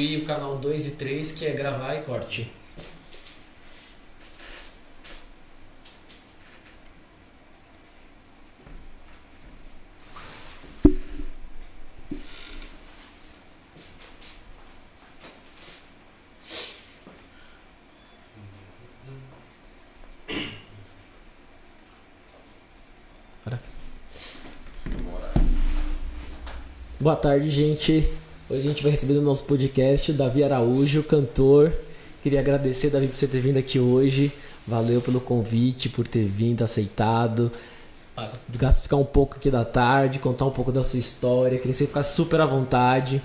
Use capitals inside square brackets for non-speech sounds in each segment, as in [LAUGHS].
substituir o canal 2 e 3, que é gravar e corte. Boa tarde, gente. Hoje a gente vai receber no nosso podcast o Davi Araújo, cantor. Queria agradecer, Davi, por você ter vindo aqui hoje. Valeu pelo convite, por ter vindo, aceitado. Ficar um pouco aqui da tarde, contar um pouco da sua história. Queria que você ficasse super à vontade.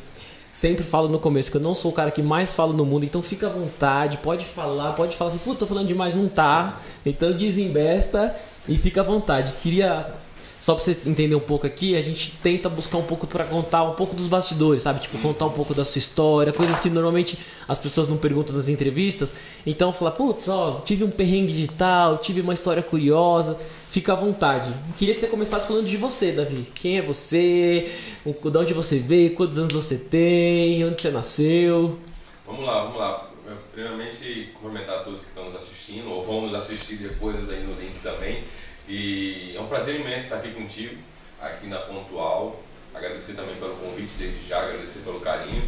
Sempre falo no começo que eu não sou o cara que mais fala no mundo, então fica à vontade, pode falar, pode falar assim, puta, tô falando demais, não tá. Então desembesta e fica à vontade. Queria só pra você entender um pouco aqui, a gente tenta buscar um pouco para contar um pouco dos bastidores, sabe? Tipo, contar um pouco da sua história, coisas que normalmente as pessoas não perguntam nas entrevistas. Então, falar, putz, ó, tive um perrengue digital, tive uma história curiosa. Fica à vontade. Queria que você começasse falando de você, Davi. Quem é você? De onde você veio? Quantos anos você tem? Onde você nasceu? Vamos lá, vamos lá. Primeiramente, cumprimentar todos que estão nos assistindo, ou vão nos assistir depois aí no link também. E é um prazer imenso estar aqui contigo, aqui na Pontual. Agradecer também pelo convite desde já, agradecer pelo carinho.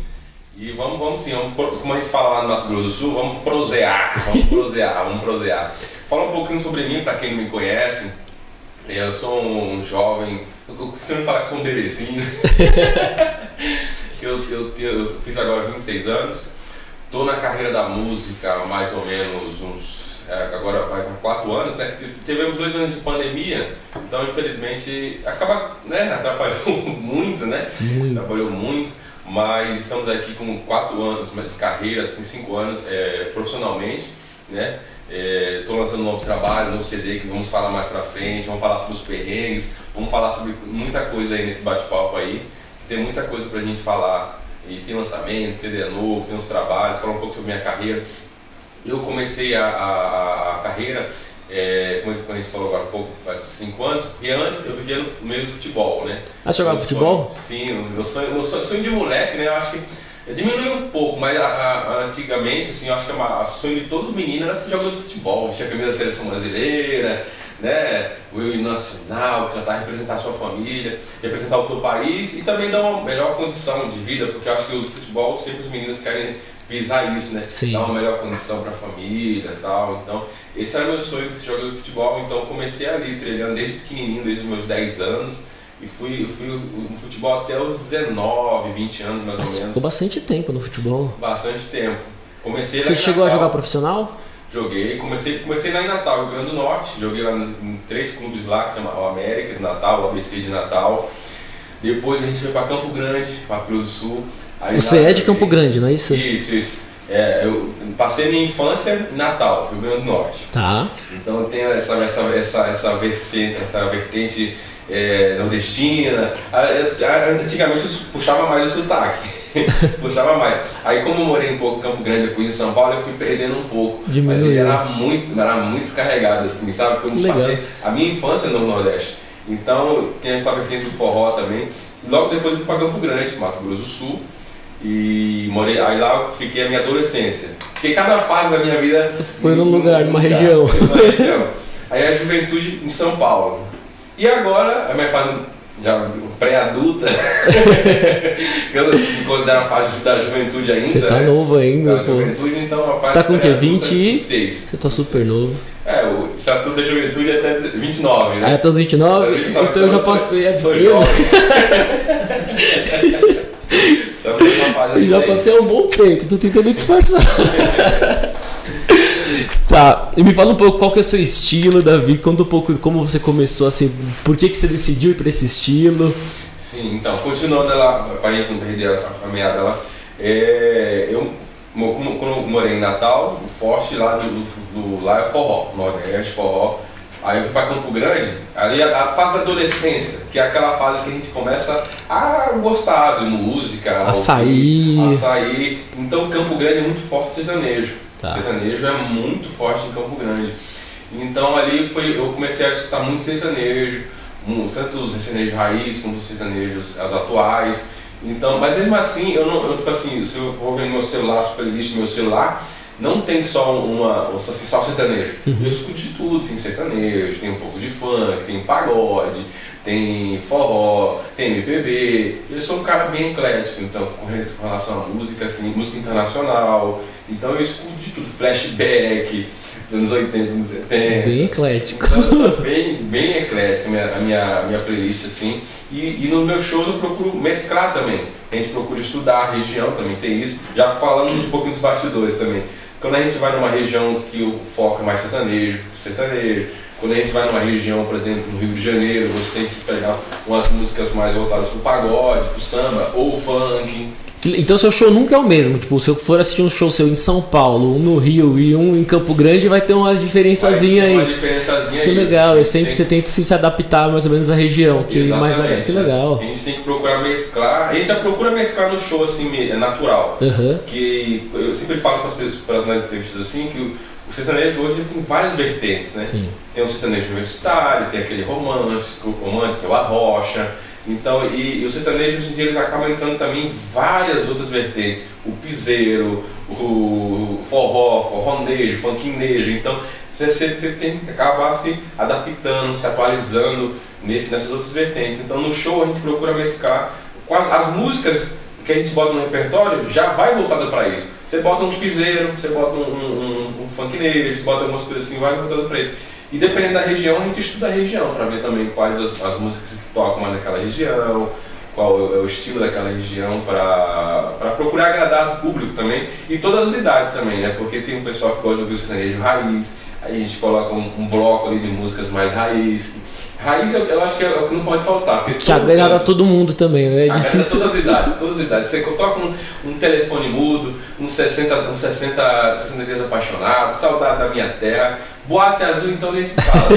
E vamos, vamos sim, vamos, como a gente fala lá no Mato Grosso do Sul, vamos prosear, vamos [LAUGHS] prosear, vamos prosear. Fala um pouquinho sobre mim, para quem não me conhece. Eu sou um jovem, eu costumo falar que sou um bebezinho. [LAUGHS] eu, eu, eu, fiz agora 26 anos, estou na carreira da música há mais ou menos uns agora vai para quatro anos, né? Tivemos dois anos de pandemia, então infelizmente acaba, né? Atrapalhou [LAUGHS] muito, né? Muito. Atrapalhou muito, mas estamos aqui com quatro anos de carreira, assim, cinco anos é, profissionalmente, né? Estou é, lançando um novo trabalho, um novo CD que vamos falar mais pra frente, vamos falar sobre os perrengues, vamos falar sobre muita coisa aí nesse bate-papo aí, tem muita coisa pra gente falar. E tem lançamento, CD novo, tem uns trabalhos, falar um pouco sobre minha carreira eu comecei a, a, a carreira, é, como a gente falou agora há pouco, faz cinco anos, e antes eu vivia no meio do futebol, né? Ah, jogava futebol? Sim, meu sonho, meu sonho, sonho de moleque, né? Eu acho que diminuiu um pouco, mas a, a, antigamente, assim, eu acho que o sonho de todo menino era ser jogador de futebol, vestir a camisa da seleção brasileira, né? O hino nacional, cantar, representar a sua família, representar o seu país e também dar uma melhor condição de vida, porque eu acho que o futebol sempre os meninos querem visar isso, né? Sim. Dar uma melhor condição para a família e tal. Então, esse era meu sonho de ser jogador de futebol. Então, comecei ali, treinando desde pequenininho, desde os meus 10 anos. E fui, fui no futebol até os 19, 20 anos mais Mas ou menos. Ficou bastante tempo no futebol. Bastante tempo. Comecei Você chegou Natal, a jogar profissional? Joguei, comecei, comecei lá em Natal, Rio Grande do Norte. Joguei lá em três clubes lá, que chama o América de Natal, o ABC de Natal. Depois a gente foi para Campo Grande, Mato Grosso do Sul. Aí Você é de Campo Grande, não é isso? Isso, isso. É, eu passei minha infância em Natal, Rio Grande do Norte. Tá. Então tem essa, essa, essa, essa, vertente, essa vertente é, nordestina. Antigamente eu puxava mais o sotaque. [LAUGHS] puxava mais. Aí como eu morei um pouco em Campo Grande, depois em São Paulo, eu fui perdendo um pouco. Diminuiu. Mas ele era muito, era muito carregado, assim, sabe? Porque eu Legal. passei a minha infância no Nordeste. Então tem essa vertente do forró também. Logo depois eu fui para Campo Grande, Mato Grosso do Sul. E morei, aí lá fiquei a minha adolescência. Porque cada fase da minha vida. Foi num lugar, numa região. Região. Aí a juventude em São Paulo. E agora, a minha fase já pré-adulta, [LAUGHS] que eu me considero a fase da juventude ainda. Você tá né? novo ainda, da pô. juventude, então a Você tá com o quê? 26? Você tá super novo. É, o estatuto da juventude é até 29, né? Ah, até os 29? 29 então, então eu já passei, é sou jovem. [LAUGHS] Já passei um bom tempo, tô tentando disfarçar. [LAUGHS] tá, e me fala um pouco qual que é o seu estilo, Davi. Conta um pouco como você começou, assim, por que, que você decidiu ir para esse estilo. Sim, então, continuando ela, pra gente não perder a, a meada lá, é, eu quando eu morei em Natal, o forte lá do, do, do lá é forró, Nordeste, forró. Aí eu fui para Campo Grande, ali a, a, fase da adolescência, que é aquela fase que a gente começa a gostar de música, a sair. A sair. Então Campo Grande é muito forte sertanejo. Tá. Sertanejo é muito forte em Campo Grande. Então ali foi, eu comecei a escutar muito sertanejo, tanto os sertanejos raiz quanto os sertanejos as atuais. Então, mas mesmo assim, eu não, eu, tipo assim, se eu vou ver no meu celular, as playlist no meu celular, não tem só uma, assim, só sertanejo. Uhum. Eu escuto de tudo, tem sertanejo, tem um pouco de funk, tem pagode, tem forró, tem MPB. Eu sou um cara bem eclético, então, com relação à música, assim, música internacional. Então eu escuto de tudo, flashback, dos anos 80, anos 70. Bem eclético. Então, bem, bem eclético a minha, a minha, minha playlist, assim. E, e nos meus shows eu procuro mesclar também. A gente procura estudar a região, também tem isso. Já falando um pouquinho dos bastidores também. Quando a gente vai numa região que o foco é mais sertanejo, sertanejo. Quando a gente vai numa região, por exemplo, no Rio de Janeiro, você tem que pegar umas músicas mais voltadas para o pagode, para o samba ou funk. Então seu show nunca é o mesmo. Tipo, se eu for assistir um show seu em São Paulo, um no Rio e um em Campo Grande, vai ter uma diferençazinha aí. Uma diferençazinha que aí. legal, eu sempre você tenta se adaptar mais ou menos à região, que mais. Que legal. A gente tem que procurar mesclar. A gente já procura mesclar no show assim, é natural. Uhum. Que eu sempre falo para as pessoas, para as minhas entrevistas assim, que o, sertanejo hoje ele tem várias vertentes, né? Sim. Tem o sertanejo universitário, tem aquele romântico, romântico, é o arrocha. Então, e, e o sertanejo hoje em dia eles acabam entrando também em várias outras vertentes. O piseiro, o forró, forronejo, funkinejo. Então, você, você tem que acabar se adaptando, se atualizando nesse, nessas outras vertentes. Então, no show a gente procura mesclar quase as músicas que a gente bota no repertório já vai voltada para isso. Você bota um piseiro, você bota um, um, um, um você bota algumas coisas assim, vai voltada para isso. E dependendo da região, a gente estuda a região para ver também quais as, as, músicas que tocam mais naquela região, qual é o estilo daquela região, para procurar agradar o público também. E todas as idades também, né? Porque tem um pessoal que gosta de ouvir o sertanejo raiz, aí a gente coloca um, um bloco ali de músicas mais raiz. Raiz eu, eu acho que é o que não pode faltar. Que agrada todo mundo também, né? É difícil. Todas as idades, todas as idades. Você toca um, um telefone mudo, uns 60, um 60, 60 dias apaixonados, saudade da minha terra Boate azul, então nem se fala.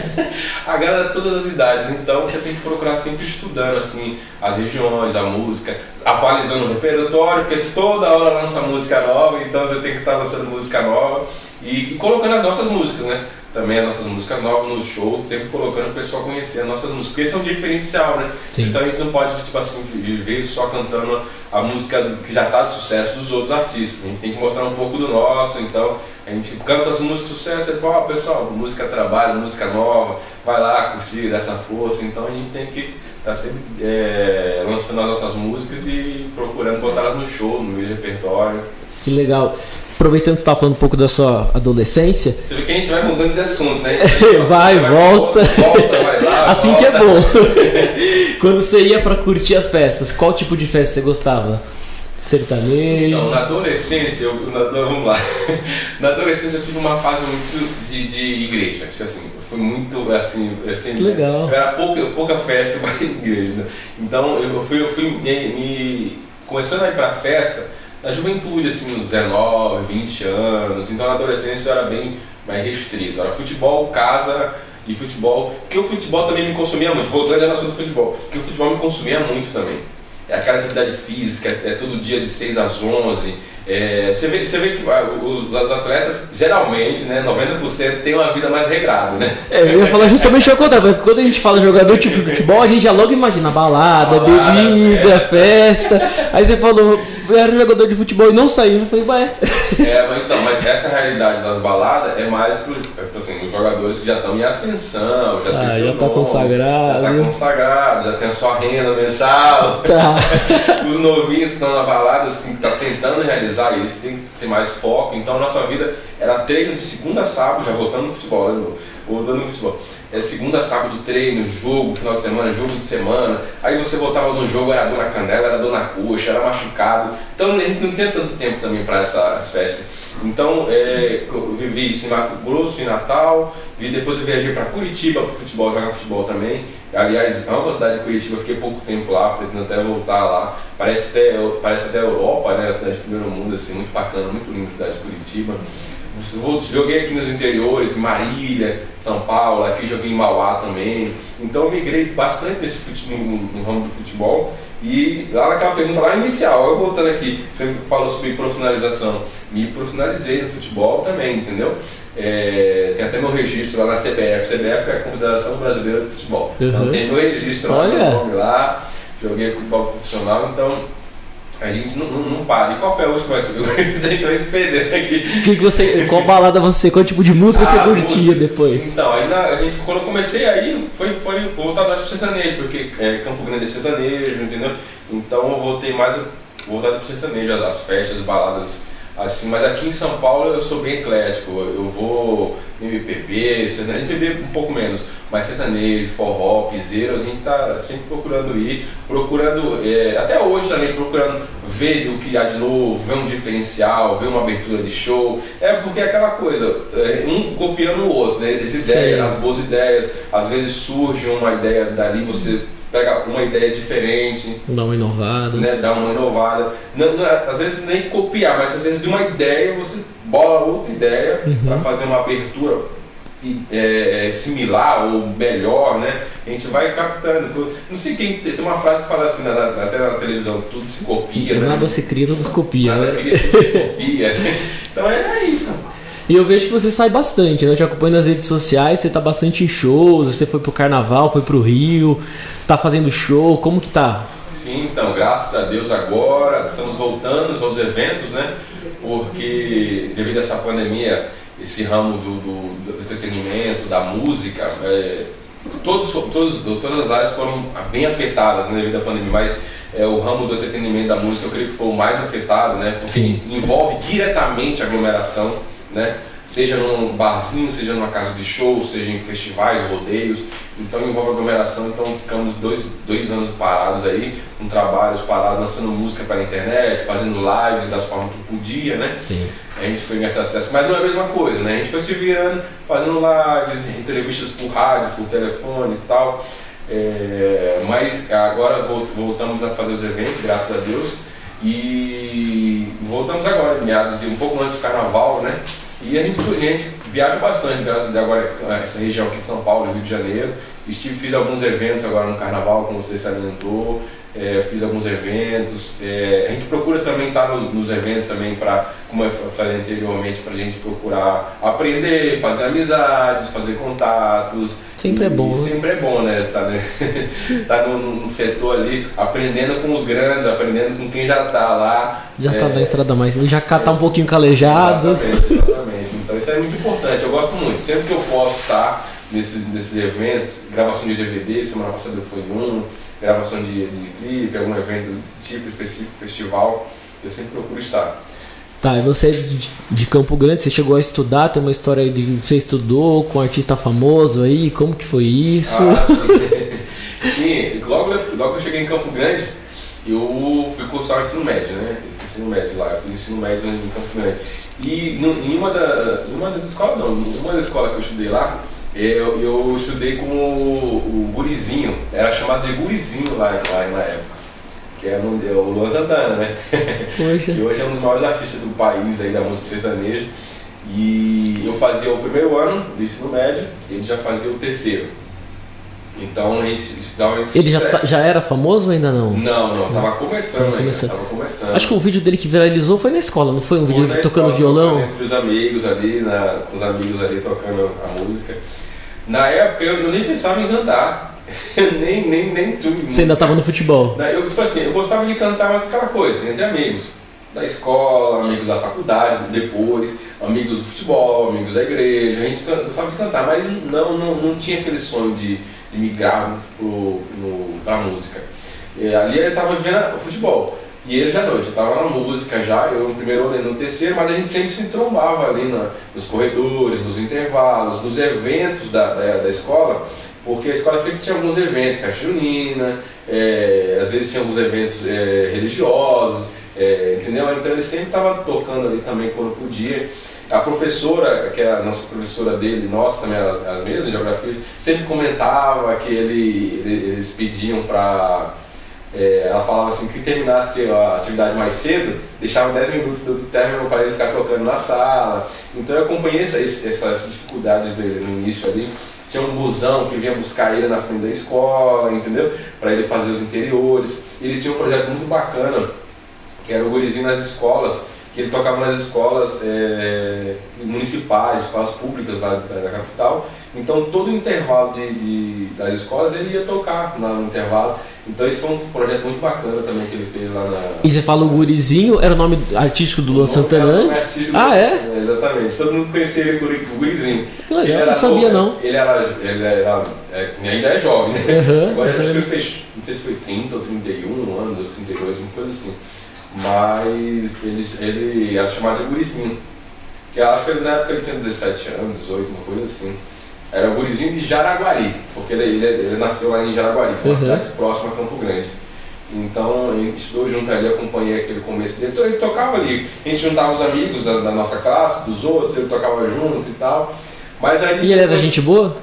[LAUGHS] Agrada todas as idades, então você tem que procurar sempre estudando assim as regiões, a música, atualizando o repertório, porque toda hora lança música nova, então você tem que estar lançando música nova e, e colocando as nossas músicas, né? Também as nossas músicas novas nos shows, sempre colocando o pessoal conhecer as nossas músicas, porque esse é um diferencial, né? Sim. Então a gente não pode, tipo assim, viver só cantando a música que já está de sucesso dos outros artistas. A gente tem que mostrar um pouco do nosso, então a gente canta as músicas de sucesso, e fala, pessoal, música trabalho, música nova, vai lá curtir, dessa força. Então a gente tem que estar tá sempre é, lançando as nossas músicas e procurando botar elas no show, no repertório. Que legal. Aproveitando que você estava falando um pouco da sua adolescência. Você vê que a gente vai mudando de assunto, né? [LAUGHS] vai, vai, volta. volta vai lá, [LAUGHS] assim volta. que é bom. [LAUGHS] Quando você ia para curtir as festas, qual tipo de festa você gostava? Sertanejo? Então, na adolescência, eu, na, vamos lá. [LAUGHS] Na adolescência eu tive uma fase muito de, de igreja. Que assim, eu fui muito assim. assim que legal. Era pouca, pouca festa, [LAUGHS] mas igreja. Né? Então eu fui, eu fui me, me, começando a ir pra festa na juventude, assim, uns 19, 20 anos. Então na adolescência eu era bem mais restrito. Era futebol, casa e futebol. Porque o futebol também me consumia muito. Voltando ao assunto do futebol. Porque o futebol me consumia muito também aquela atividade física, é todo dia de 6 às 11. É, você, vê, você vê que ah, os, os atletas, geralmente, né, 90% tem uma vida mais regrada, né? É, eu ia falar justamente o contrário, porque quando a gente fala jogador de [LAUGHS] futebol, a gente já logo imagina balada, balada bebida, festa. festa. Aí você falou, eu era jogador de futebol e não saiu, eu falei, ué. É, mas então, mas essa realidade das baladas é mais para é, assim, os jogadores que já estão em ascensão, já ah, tem já tá nome, consagrado. Já tá consagrado, já tem a sua renda mensal. Tá. [LAUGHS] os novinhos que estão na balada, assim, que tá tentando realizar isso, tem que ter mais foco. Então a nossa vida era treino de segunda a sábado, já voltando no futebol, né? Voltando no futebol é segunda sábado treino, jogo, final de semana, jogo de semana. Aí você voltava no jogo, era dor na canela, era dor na coxa, era machucado. Então a gente não tinha tanto tempo também para essa espécie. Então é, eu vivi isso em Mato Grosso, em Natal, e depois eu viajei para Curitiba para futebol, jogar futebol também. Aliás, amo a cidade de Curitiba, fiquei pouco tempo lá, pretendo até voltar lá. Parece até, parece até Europa, né? A cidade de primeiro mundo, assim, muito bacana, muito linda a cidade de Curitiba. Joguei aqui nos interiores, em Marília, São Paulo, aqui joguei em Mauá também. Então eu migrei bastante nesse futebol, no, no, ramo do futebol. E lá naquela pergunta lá inicial, eu voltando aqui, você falou sobre profissionalização. Me profissionalizei no futebol também, entendeu? É, tem até meu registro lá na CBF. CBF é a Confederação Brasileira de Futebol. Então, uhum. Então tem meu registro lá, meu nome lá. joguei futebol profissional, então a gente não, não, não para. E qual foi a última que a [LAUGHS] gente vai se perder aqui? Que que você, qual balada você, qual tipo de música você Ah, curtia música. depois? Então, aí na- a gente, quando eu comecei aí, foi, foi voltar mais pro sertanejo, porque é, Campo Grande é sertanejo, entendeu? Então eu voltei mais voltado pro sertanejo, as- as festas, as baladas assim, mas aqui em São Paulo eu sou bem eclético, eu vou MPB, sertanejo, MPB um pouco menos, mas sertanejo, forró, piseiro, a gente tá sempre procurando ir, procurando, é, até hoje também procurando ver o que há de novo, ver um diferencial, ver uma abertura de show, é porque é aquela coisa, é, um copiando o outro, né, as ideias, Sim. as boas ideias, às vezes surge uma ideia dali, você pega uma ideia diferente, Dá uma inovada. né, dar uma inovada. Não, não é- às vezes nem copiar, mas às vezes de uma ideia você bola outra ideia Uhum. para fazer uma abertura é, é, similar ou melhor, né? A gente vai captando. Não sei quem tem tem uma frase que fala assim, na- na- até na televisão, tudo se copia, né? Nada se cria, tudo se copia, Nada né? cria, tudo se copia. [LAUGHS] Então é, é isso. E eu vejo que você sai bastante, né? Eu te acompanho nas redes sociais, você tá bastante em shows, você foi pro carnaval, foi pro Rio, tá fazendo show, como que tá? Sim, então, graças a Deus agora estamos voltando aos eventos, né? Porque devido a essa pandemia, esse ramo do, do- do entretenimento, da música, é, todos, todos, todas as áreas foram bem afetadas né, devido à pandemia, mas é, o ramo do entretenimento, da música, eu creio que foi o mais afetado, né? Porque Sim. envolve diretamente a aglomeração, né? Seja num barzinho, seja numa casa de show, seja em festivais, rodeios, então envolve aglomeração, então ficamos dois, dois anos parados aí, com trabalhos parados, lançando música pela internet, fazendo lives das formas que podia, né? Sim. A gente foi nesse acesso, mas não é a mesma coisa, né? A gente foi se virando, fazendo lives, entrevistas por rádio, por telefone e tal. É, mas agora vol- voltamos a fazer os eventos, graças a Deus. E voltamos agora, meados de um pouco antes do carnaval, né? E a gente, a gente viaja bastante, graças a Deus, agora essa região aqui de São Paulo, Rio de Janeiro. Estive, fiz alguns eventos agora no carnaval, como você salientou. É, fiz alguns eventos. É, a gente procura também estar no- nos eventos também para, como eu falei anteriormente, para a gente procurar aprender, fazer amizades, fazer contatos. Sempre é E bom, né? Sempre é bom, né? Tá, né? [LAUGHS] tá no, no setor ali, aprendendo com os grandes, aprendendo com quem já tá lá. Já tá É, na estrada mais. Já cá tá um pouquinho calejado. Exatamente, exatamente. Então isso é muito importante. Eu gosto muito. Sempre que eu posso estar nesses, nesses eventos, gravação de DVD, semana passada em um, gravação de, de clipe, algum evento tipo específico, festival, eu sempre procuro estar. Tá, e você é de, de Campo Grande, você chegou a estudar, tem uma história aí de você estudou com um artista famoso aí, como que foi isso? Ah, [LAUGHS] [LAUGHS] sim, logo, logo que eu cheguei em Campo Grande, eu fui cursar o ensino médio, né? Ensino médio lá, eu fiz ensino médio em Campo Grande. E em uma, da, em uma das escolas, não, uma das escolas que eu estudei lá, eu, eu estudei com o, o Gurizinho, era chamado de Gurizinho lá, lá na época. Que é o é Luan Santana, né? Poxa. [LAUGHS] que hoje é um dos maiores artistas do país aí da música sertaneja. E eu fazia o primeiro ano do ensino médio, ele já fazia o terceiro. Então a gente estudava entre Ele já, tá- já era famoso ou ainda não? Não, não, tava começando Tava ainda, começando. tava começando. Acho que o vídeo dele que viralizou foi na escola, não foi? Um vídeo Foi dele na tocando violão? Entre os amigos ali, na, com os amigos ali tocando a música. Na época eu, eu nem pensava em cantar. [LAUGHS] nem, nem, nem tudo. Você ainda tava no futebol? Eu, tipo assim, eu gostava de cantar, mas aquela coisa, entre amigos. Da escola, amigos da faculdade, depois, amigos do futebol, amigos da igreja. A gente gostava de cantar, mas não, não, não tinha aquele sonho de, pro, no, pra música. E ali ele estava vivendo futebol. E ele já já estava na música já, eu no primeiro ano, no terceiro, mas a gente sempre se trombava ali na, nos corredores, nos intervalos, nos eventos da, da, da escola, porque a escola sempre tinha alguns eventos, festa junina, é, às vezes tinha alguns eventos é, religiosos, é, entendeu? Então ele sempre estava tocando ali também quando podia. A professora, que é a nossa professora dele, nossa também, as as mesmas de geografia, sempre comentava que ele, ele- eles pediam para. ela falava assim que terminasse a atividade mais cedo, deixava 10 minutos do término para ele ficar tocando na sala. Então eu acompanhei essa, essa, essa dificuldade dele no início ali. Tinha um busão que vinha buscar ele na frente da escola, entendeu? Para ele fazer os interiores. Ele tinha um projeto muito bacana que era o gurizinho nas escolas, que ele tocava nas escolas é, municipais, escolas públicas lá da, da capital. Então todo o intervalo de, de- das escolas ele ia tocar lá no intervalo. Então esse foi um projeto muito bacana também que ele fez lá na. E você fala o Gurizinho, era o nome artístico do Luan Santana antes? Ah, é? Exatamente. Todo mundo conhecia ele por Gurizinho. Que legal, não sabia não. Ele era. Ele era é, ainda é jovem, né? Uhum, Agora acho que ele fez, não sei se foi 30 ou 31 anos, 32, uma coisa assim. Mas ele, ele era chamado de Gurizinho. Que acho que ele, na época ele tinha 17 anos, 18, uma coisa assim. Era o gurizinho de Jaraguari, porque ele, ele, ele nasceu lá em Jaraguari, que é uma uhum. cidade próxima a Campo Grande. Então a gente estudou junto ali, acompanhei aquele começo dele. Então ele tocava ali, a gente juntava os amigos da, da nossa classe, dos outros, ele tocava junto e tal. Mas ali, e ele era gente boa?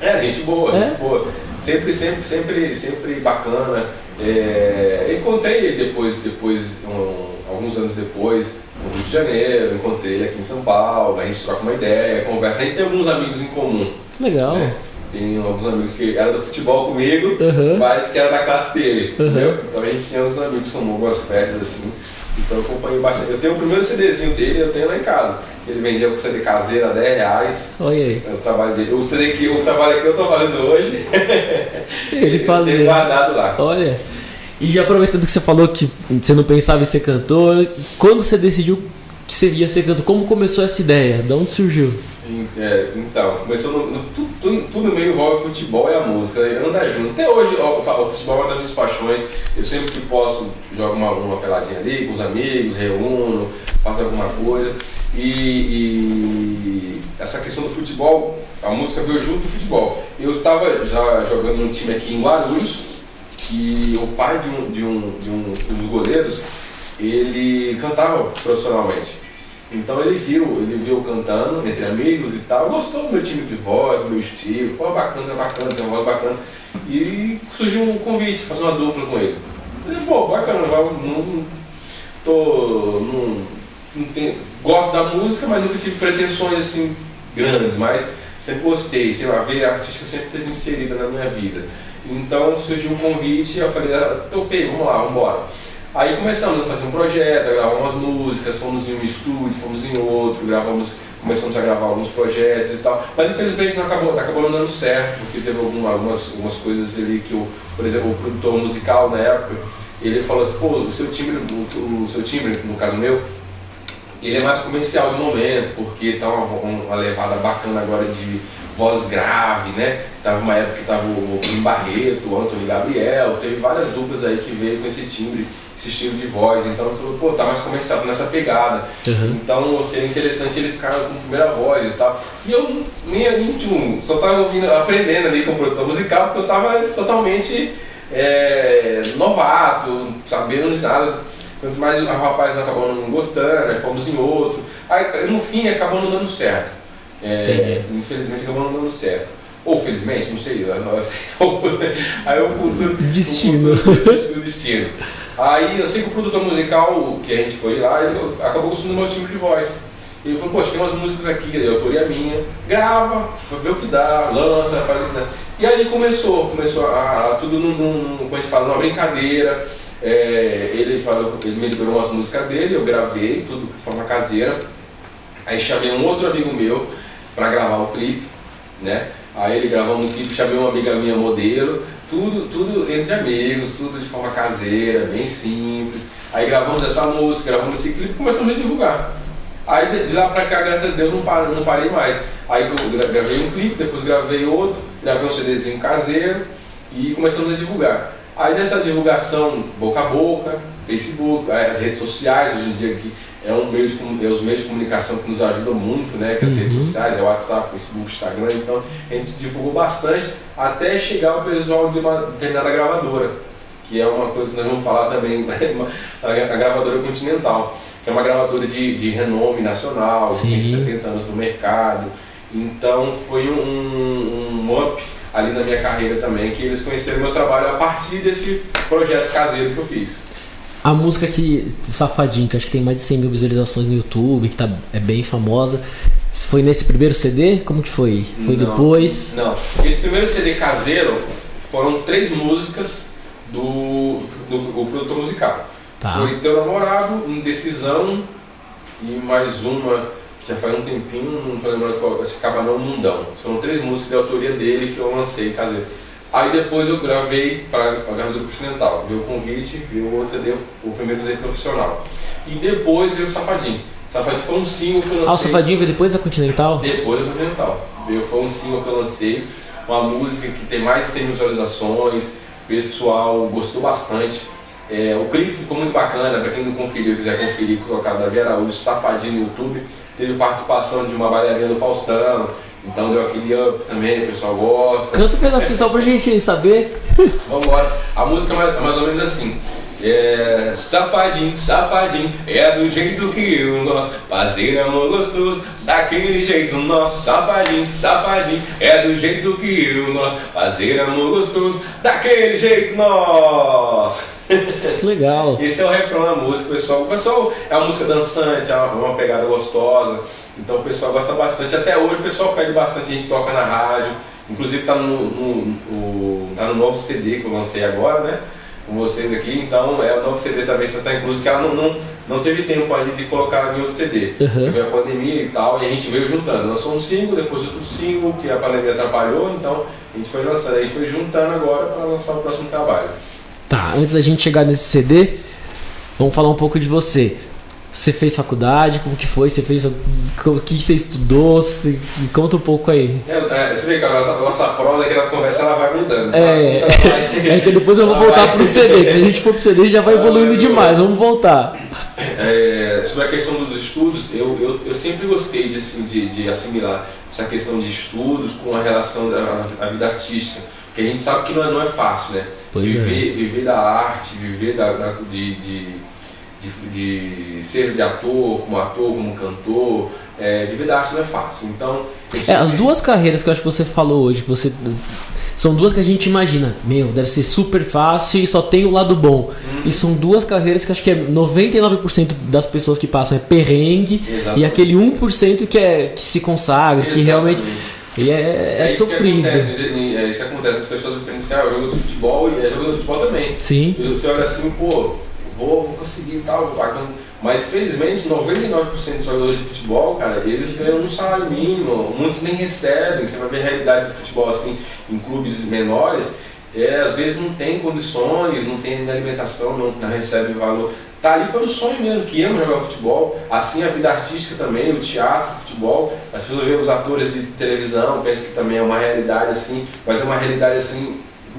É, gente boa, é? gente boa. Sempre, sempre, sempre, sempre bacana. É, encontrei ele depois, depois um, alguns anos depois, no Rio de Janeiro, encontrei ele aqui em São Paulo, a gente troca uma ideia, conversa, a gente tem alguns amigos em comum. Legal. Né? Tem alguns amigos que eram do futebol comigo, uhum. mas que era da classe dele, uhum. entendeu? Então a gente tinha alguns amigos comuns, algumas festas assim. Então eu acompanhei bastante. Eu tenho o primeiro CDzinho dele, eu tenho lá em casa. Ele vendia com CD caseiro a 10 reais. Olha aí. É o trabalho dele. O CD que o trabalho que eu estou fazendo hoje. [LAUGHS] Ele fazia. Tem guardado lá. Olha. E aproveitando que você falou que você não pensava em ser cantor, quando você decidiu que você ia ser cantor, como começou essa ideia? De onde surgiu? É, então, começou no, no, tudo, tudo envolve futebol e a música, anda junto. Até hoje o, futebol é uma das minhas paixões. Eu sempre que posso jogo uma, uma peladinha ali com os amigos, reúno, faço alguma coisa. E, e, essa questão do futebol, a música veio junto do futebol. Eu estava já jogando num time aqui em Guarulhos, que o pai de um, de um, de um, um dos goleiros, ele cantava profissionalmente. Então ele viu, ele viu cantando entre amigos e tal, gostou do meu time de voz, do meu estilo, pô, bacana, bacana, tem uma voz bacana. E surgiu um convite, fazer uma dupla com ele. Falei, pô, bacana, não, não, tô, não, não tem, gosto da música, mas nunca tive pretensões assim grandes, mas sempre gostei, sei lá, ver a artística sempre teve inserida na minha vida. Então surgiu um convite, eu falei, ah, topei, vamos lá, vamos embora. Aí começamos a fazer um projeto, a gravar umas músicas, fomos em um estúdio, fomos em outro, gravamos, começamos a gravar alguns projetos e tal. Mas infelizmente não acabou, acabou não dando certo, porque teve alguma, algumas, algumas coisas ali que, o, por exemplo, o produtor musical na época, ele falou assim, pô, o seu timbre, o, o seu timbre, no caso meu, ele é mais comercial no momento, porque tá uma, uma levada bacana agora de voz grave, né? Tava uma época que tava o Kim Barreto, o Antônio Gabriel, teve várias duplas aí que veio com esse timbre, esse estilo de voz. Então ele falou, pô, tá mais comercial nessa pegada. Uhum. Então seria interessante ele ficar com a primeira voz e tal. E eu nem tipo, só tava ouvindo, aprendendo ali com o produtor musical, porque eu tava totalmente é, novato, sabendo de nada. Mais o rapaz acabou não gostando, aí fomos em outro. Aí no fim acabou não dando certo. É, infelizmente acabou não dando certo. Ou felizmente, não sei. [LAUGHS] Aí o futuro. Destino. O, futuro, destino. Aí eu sei que o produtor musical que a gente foi lá, ele acabou gostando do meu timbre de voz. Ele falou, poxa, tem umas músicas aqui, de autoria minha, grava, vê o que dá, lança, faz o que dá. E aí começou, começou a, a tudo num, num, como a gente fala, numa brincadeira. É, ele, falou, ele me liberou umas músicas dele, eu gravei, tudo de forma caseira. Aí chamei um outro amigo meu, para gravar o clipe, né? Aí ele gravou um clipe, chamei uma amiga minha modelo, tudo, tudo entre amigos, tudo de forma caseira, bem simples. Aí gravamos essa música, gravamos esse clipe e começamos a divulgar. Aí de, de lá pra cá, graças a Deus, não, não parei mais. Aí gravei um clipe, depois gravei outro, gravei um CDzinho caseiro e começamos a divulgar. Aí nessa divulgação boca a boca, Facebook, as redes sociais hoje em dia que é um meio de é os meios de comunicação que nos ajudam muito, né? Que as uhum. redes sociais, é o WhatsApp, Facebook, Instagram, então a gente divulgou bastante até chegar ao pessoal de uma determinada gravadora, que é uma coisa que nós vamos falar também, [LAUGHS] a gravadora Continental, que é uma gravadora de, de renome nacional, Sim. tem 70 anos no mercado. Então foi um, um up ali na minha carreira também, que eles conheceram meu trabalho a partir desse projeto caseiro que eu fiz. A música que Safadinho, que acho que tem mais de 100 mil visualizações no YouTube, que tá, é bem famosa. Foi nesse primeiro CD? Como que foi? Foi não, depois? Não. Esse primeiro CD caseiro foram três músicas do, do, do produtor musical. Tá. Foi Teu Namorado, Indecisão e mais uma já faz um tempinho, não tô lembrando qual, acho que acaba no Mundão. São três músicas de autoria dele que eu lancei caseiro. Aí depois eu gravei para a gravadora Continental, veio o convite, veio o outro CD, o primeiro CD profissional. E depois veio o Safadinho. Safadinho foi um single que eu lancei. Ah, o Safadinho veio depois da Continental? Depois da Continental. Veio, foi um single que eu lancei, uma música que tem mais de 100 visualizações, o pessoal gostou bastante. É, o clipe ficou muito bacana, para quem não conferiu, quiser conferir, colocar Davi Araújo, Safadinho no YouTube. Teve participação de uma bailarina do Faustão, então deu aquele up também, o pessoal gosta. Canta um pedacinho só pra gente saber. [LAUGHS] Vambora. A música é mais, mais ou menos assim. É, safadinho, safadinho, é do jeito que eu gosto, fazer amor gostoso, daquele jeito nosso, safadinho, safadinho, é do jeito que eu gosto, fazer amor gostoso, daquele jeito nosso. Que legal. [LAUGHS] Esse é o refrão da música, pessoal. O pessoal é uma música dançante, é uma pegada gostosa, então o pessoal gosta bastante. Até hoje o pessoal pede bastante, a gente toca na rádio, inclusive tá no, no, no, tá no novo CD que eu lancei agora, né? com vocês aqui, então é o novo CD também só está incluso, que ela não, não, não teve tempo ainda de colocar em outro CD. Uhum. Veio a pandemia e tal, e a gente veio juntando. Lançou um single, depois outro single, que a pandemia atrapalhou, então a gente foi lançando, a gente foi juntando agora para lançar o próximo trabalho. Tá, antes da gente chegar nesse CD, vamos falar um pouco de você. Você fez faculdade? Como que foi? Você fez o que você estudou? Você, me conta um pouco aí. É, é, você vê que a nossa, a nossa prosa, aquelas conversas, ela vai mudando. É, [LAUGHS] vai... é que depois eu vou [LAUGHS] voltar para o CD. Que se a gente for para o CD, já vai evoluindo demais. Vamos voltar. É, sobre a questão dos estudos, eu, eu, eu sempre gostei de, assim, de, de assimilar essa questão de estudos com a relação da a vida artística. Porque a gente sabe que não é, não é fácil, né? Pois viver, é. viver da arte, viver da, da de, de de, de, ser de ator, como ator, como cantor, é, viver da arte não é fácil. Então. É, as duas carreiras que eu acho que você falou hoje, que você. São duas que a gente imagina, meu, deve ser super fácil e só tem o lado bom. Hum. E são duas carreiras que acho que é 99% das pessoas que passam é perrengue Exatamente. e aquele 1% que, é, que se consagra, Exatamente. que realmente. E é, é, é sofrido. Que acontece, é isso acontece, as pessoas pensam, ah, eu jogo de futebol e é jogo de futebol também. Sim. E você olha assim, pô, vou, vou conseguir tal. Mas felizmente 99% dos jogadores de futebol, cara, eles ganham um salário mínimo, muitos nem recebem. Você vai ver a realidade do futebol assim em clubes menores, é, às vezes não tem condições, não tem alimentação, não, não recebe valor. Tá ali pelo sonho mesmo, que ama jogar futebol. Assim a vida artística também, o teatro, o futebol. As pessoas veem os atores de televisão, pensam que também é uma realidade assim, mas é uma realidade assim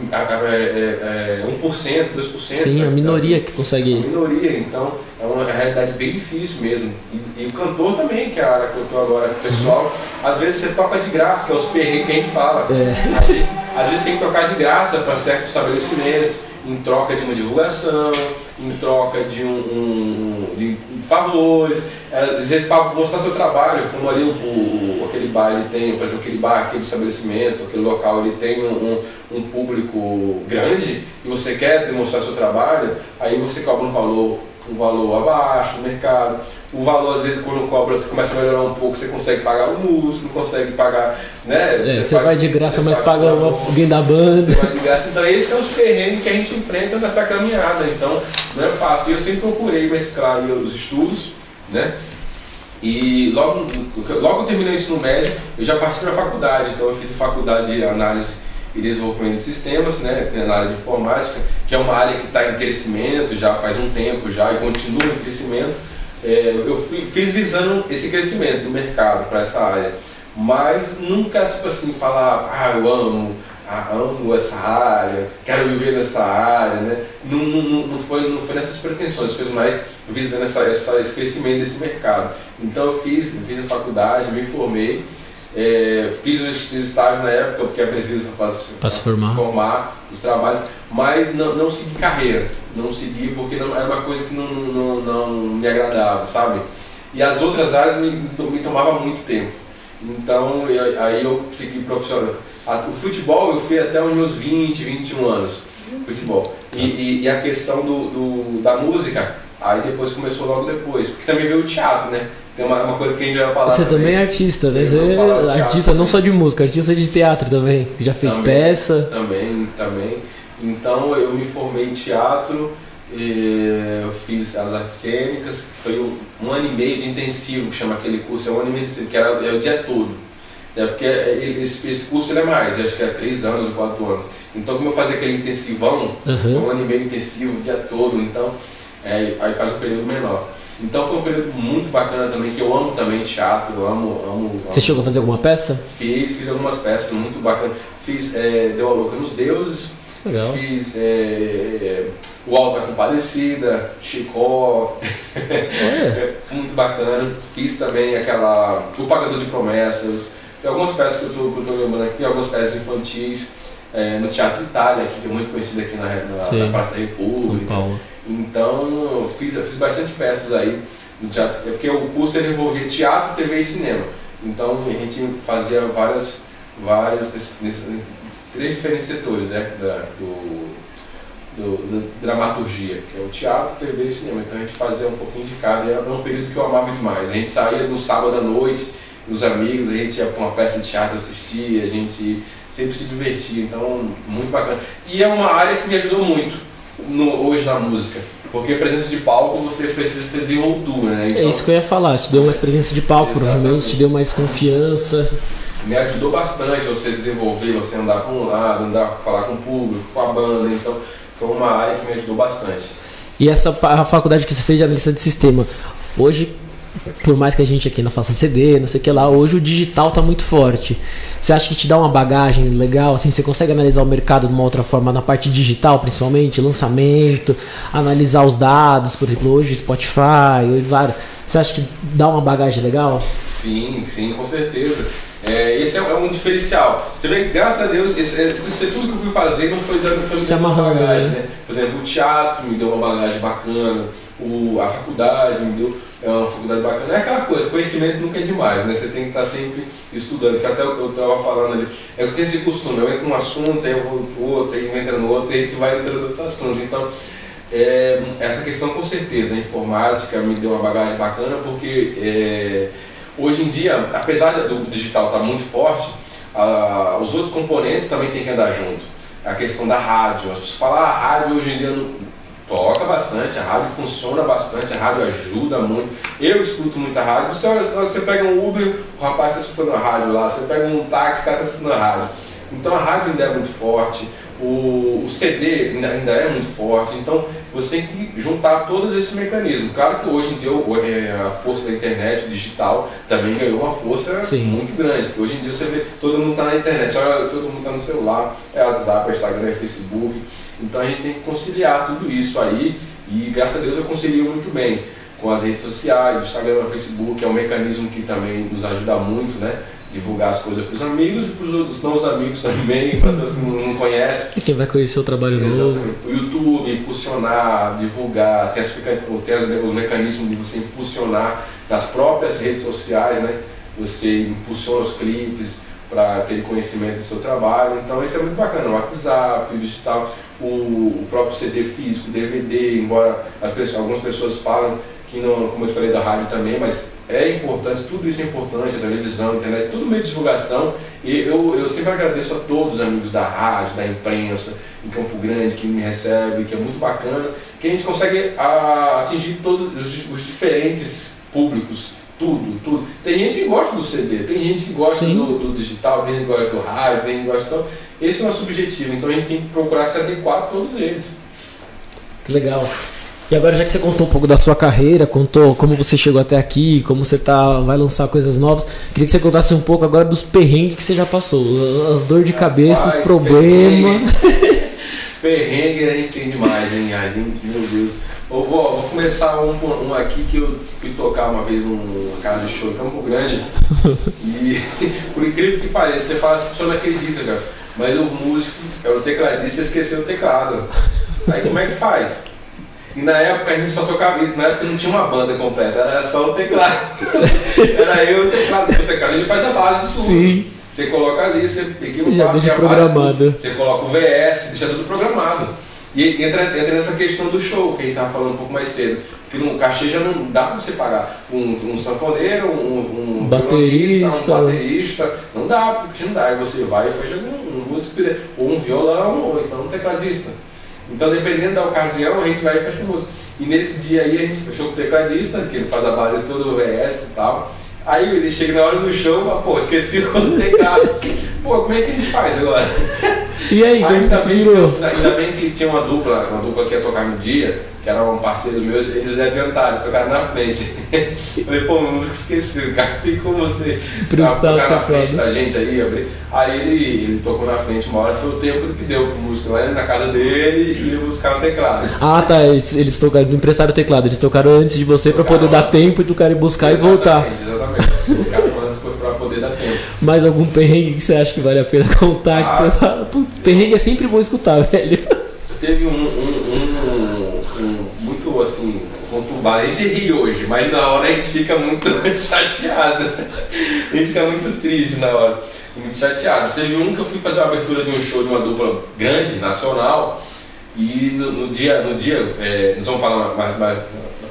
é, é, 1%, 2%. Sim, né? a minoria que consegue. A minoria, então é uma realidade bem difícil mesmo. E, e o cantor também, que é a área que eu estou agora, pessoal, Sim. às vezes você toca de graça, que é os perrengues que a gente fala. É. A gente, às vezes tem que tocar de graça para certos estabelecimentos, em troca de uma divulgação, em troca de um, um de favores, é, às vezes para mostrar seu trabalho, como ali o, o, aquele bar ele tem, por exemplo, aquele bar, aquele estabelecimento, aquele local ele tem um, um, um público grande e você quer demonstrar seu trabalho, aí você cobra um valor um valor abaixo do mercado. O valor, às vezes, quando cobra, você começa a melhorar um pouco, você consegue pagar o músico, consegue pagar, né? É, você, você faz, vai de graça, mas paga alguém da banda. Você vai de graça. Então, esses são os perrengues que a gente enfrenta nessa caminhada. Então, não é fácil. E eu sempre procurei mesclar os estudos, né? E logo, logo eu terminei isso no médio, eu já parti para a faculdade. Então, eu fiz faculdade de análise e desenvolvimento de sistemas, né, na área de informática, que é uma área que está em crescimento já faz um tempo já e continua em crescimento. É, eu fui, fiz visando esse crescimento do mercado para essa área, mas nunca tipo assim falar, ah, eu amo, ah, amo essa área, quero viver nessa área, né? Não, não, não, foi, não foi nessas pretensões, foi mais visando essa, essa, esse crescimento desse mercado. Então eu fiz, fiz a faculdade, me formei é, fiz o estágio na época, porque é preciso para se formar. formar os trabalhos, mas não, não segui carreira, não segui porque não, era uma coisa que não, não, não me agradava, sabe? E as outras áreas me, me tomava muito tempo. Então eu, aí eu segui profissional. O futebol eu fui até os meus 20, 21 anos. Futebol. E, e, e a questão do, do, da música, aí depois começou logo depois. Porque também veio o teatro, né? Tem uma, uma, coisa que a gente vai falar. Você também, também é artista, né? Você é artista não só de música, artista de teatro também. Já fez também, peça. Também, também. Então eu me formei em teatro, eu fiz as artes cênicas, foi um ano e meio de intensivo, que chama aquele curso, é um ano e meio de intensivo, que era, é o dia todo. É porque esse, esse curso ele é mais, acho que é três anos ou quatro anos. Então, como eu fazia aquele intensivão, Uhum. foi um ano e meio intensivo o dia todo, então é, aí faz um período menor. Então foi um período muito bacana também, que eu amo também teatro, eu amo, amo. Você amo. chegou a fazer alguma peça? Fiz, fiz algumas peças muito bacanas. Fiz é, Deu a Louca nos Deuses, Legal. fiz é, O Alto da Compadecida, Chicó, Olha. [LAUGHS] muito bacana. Fiz também aquela O Pagador de Promessas. Fiz algumas peças que eu tô, que eu tô lembrando aqui, algumas peças infantis é, no Teatro Itália, que é muito conhecido aqui na, na, na Praça da São República. Paulo. Então, fiz, fiz bastante peças aí no teatro, é porque o curso ele envolvia teatro, TV e cinema. Então, a gente fazia várias, várias três diferentes setores, né, da, do, do, da dramaturgia, que é o teatro, TV e cinema. Então, a gente fazia um pouquinho de cada, e é um período que eu amava demais. A gente saía no sábado à noite, os amigos, a gente ia para uma peça de teatro assistir, a gente sempre se divertia, então, muito bacana. E é uma área que me ajudou muito no- hoje na música. Porque presença de palco você precisa ter desenvoltura, né? É isso que eu ia falar, te deu mais presença de palco, Exatamente. provavelmente, te deu mais confiança. me ajudou bastante você desenvolver, você andar para um lado, andar falar com o público, com a banda. Então foi uma área que me ajudou bastante. E essa a faculdade que você fez de analista de sistema, hoje, por mais que a gente aqui não faça CD, não sei o que lá, hoje o digital tá muito forte. Você acha que te dá uma bagagem legal, assim, você consegue analisar o mercado de uma outra forma na parte digital, principalmente, lançamento, analisar os dados, por exemplo, hoje Spotify, hoje vários. Você acha que dá uma bagagem legal? Sim, sim, com certeza. É, esse é, é um diferencial. Você vê, graças a Deus, esse, é- é tudo que eu fui fazer não foi dando foi Se uma amarrando, bagagem, né? né? Por exemplo, o teatro me deu uma bagagem bacana, o, a faculdade me deu é uma faculdade bacana. É aquela coisa, conhecimento nunca é demais, né? Você tem que estar sempre estudando, que até eu estava falando ali. É que tenho esse costume, eu entro num assunto, aí eu vou pro outro, aí eu entro no outro, e a gente vai entrando no outro assunto. Então, é, essa questão com certeza, né? Informática me deu uma bagagem bacana, porque é, hoje em dia, apesar do digital estar muito forte, ah, os outros componentes também têm que andar junto. A questão da rádio, as pessoas falam, ah, a rádio hoje em dia não, bastante, a rádio funciona bastante, a rádio ajuda muito. Eu escuto muita rádio. Você, olha, você pega um Uber, o rapaz está escutando a rádio lá, você pega um táxi, o cara está escutando a rádio. Então a rádio ainda é muito forte, o, o CD ainda, ainda é muito forte, então você tem que juntar todos esses mecanismos. Claro que hoje em dia é, a força da internet, o digital, também ganhou uma força Sim. muito grande. Hoje em dia você vê, todo mundo está na internet, você olha, todo mundo está no celular, é WhatsApp, é Instagram, é Facebook. Então a gente tem que conciliar tudo isso aí e graças a Deus eu concilio muito bem com as redes sociais, o Instagram, o Facebook, é um mecanismo que também nos ajuda muito, né? Divulgar as coisas para os amigos e para os não os amigos [LAUGHS] também, para as pessoas que não, conhecem. E quem vai conhecer o trabalho novo? Exatamente. O YouTube, impulsionar, divulgar, as- o mecanismo de você impulsionar nas próprias redes sociais, né? Você impulsiona os clipes para ter conhecimento do seu trabalho. Então isso é muito bacana. O WhatsApp, o digital, o, próprio CD físico, DVD, embora as pessoas, algumas pessoas falam que não, como eu falei da rádio também, mas é importante, tudo isso é importante, a televisão, a internet, tudo meio de divulgação. E eu, eu sempre agradeço a todos os amigos da rádio, da imprensa, em Campo Grande, que me recebe, que é muito bacana, que a gente consegue a, atingir todos os, os diferentes públicos, tudo, tudo. Tem gente que gosta do CD, tem gente que gosta do, do digital, tem gente que gosta do rádio, tem gente que gosta. Então, esse é o nosso objetivo, então a gente tem que procurar se adequar a todos eles. Que legal. E agora, já que você contou um pouco da sua carreira, contou como você chegou até aqui, como você tá, vai lançar coisas novas, queria que você contasse um pouco agora dos perrengues que você já passou, as dores de cabeça, os Rapaz, problemas. Perrengue, [LAUGHS] perrengue a gente tem demais, hein? A gente, meu Deus. Eu vou, vou começar um, um aqui que eu fui tocar uma vez numa casa de show em Campo Grande. [LAUGHS] E [LAUGHS] por incrível que pareça, você fala assim, você não acredita, cara. Mas o músico, é o tecladista, esqueceu o teclado. Aí como é que faz? E na época a gente só tocava isso, na época não tinha uma banda completa, era só o teclado. [LAUGHS] Era eu e o teclado. O teclado ele faz a base de tudo. Sim. Você coloca ali, você equipa Já o deixa a base, programado. Você coloca o VS, deixa tudo programado. E entra, entra nessa questão do show, que a gente estava falando um pouco mais cedo. Porque no cachê já não dá pra você pagar um, um sanfoneiro, um, um Baterista. um baterista. Não dá, porque não dá. Aí você vai e fecha um, um músico, ou um violão, ou então um tecladista. Então, dependendo da ocasião, a gente vai e fecha o músico. E nesse dia aí, a gente fechou com o tecladista, que ele faz a base todo o VS e tal. Aí ele chega na hora do show e fala, pô, esqueci o [LAUGHS] teclado. pô, como é que a gente faz agora? [LAUGHS] E aí, como você se virou? Ainda bem que tinha uma dupla, uma dupla que ia tocar no dia, que eram parceiros meus, eles adiantaram, eles tocaram na frente. Eu [LAUGHS] falei, pô, meu músico esqueceu, cara, tem como você tocar na frente da gente aí, abrir. Aí ele, ele tocou na frente uma hora, foi o tempo que deu pro músico lá na casa dele e ia buscar o teclado. Ah, tá, eles, eles tocaram, emprestaram o teclado, eles tocaram antes de você para poder dar tempo e tu cara ir buscar exatamente, e voltar. Exatamente, [LAUGHS] tocaram antes pra poder dar tempo. Mais algum perrengue que você acha que vale a pena contar? Ah, que você fala, putz, perrengue é sempre bom escutar, [LAUGHS] velho. Teve um, um, um assim, conturbado. A gente ri hoje, mas na hora a gente fica muito [LAUGHS] chateado. A gente fica muito triste na hora. Muito chateado. Teve um que eu fui fazer uma abertura de um show de uma dupla grande, nacional, e no, no dia, no dia é, nós vamos falar mais, mais,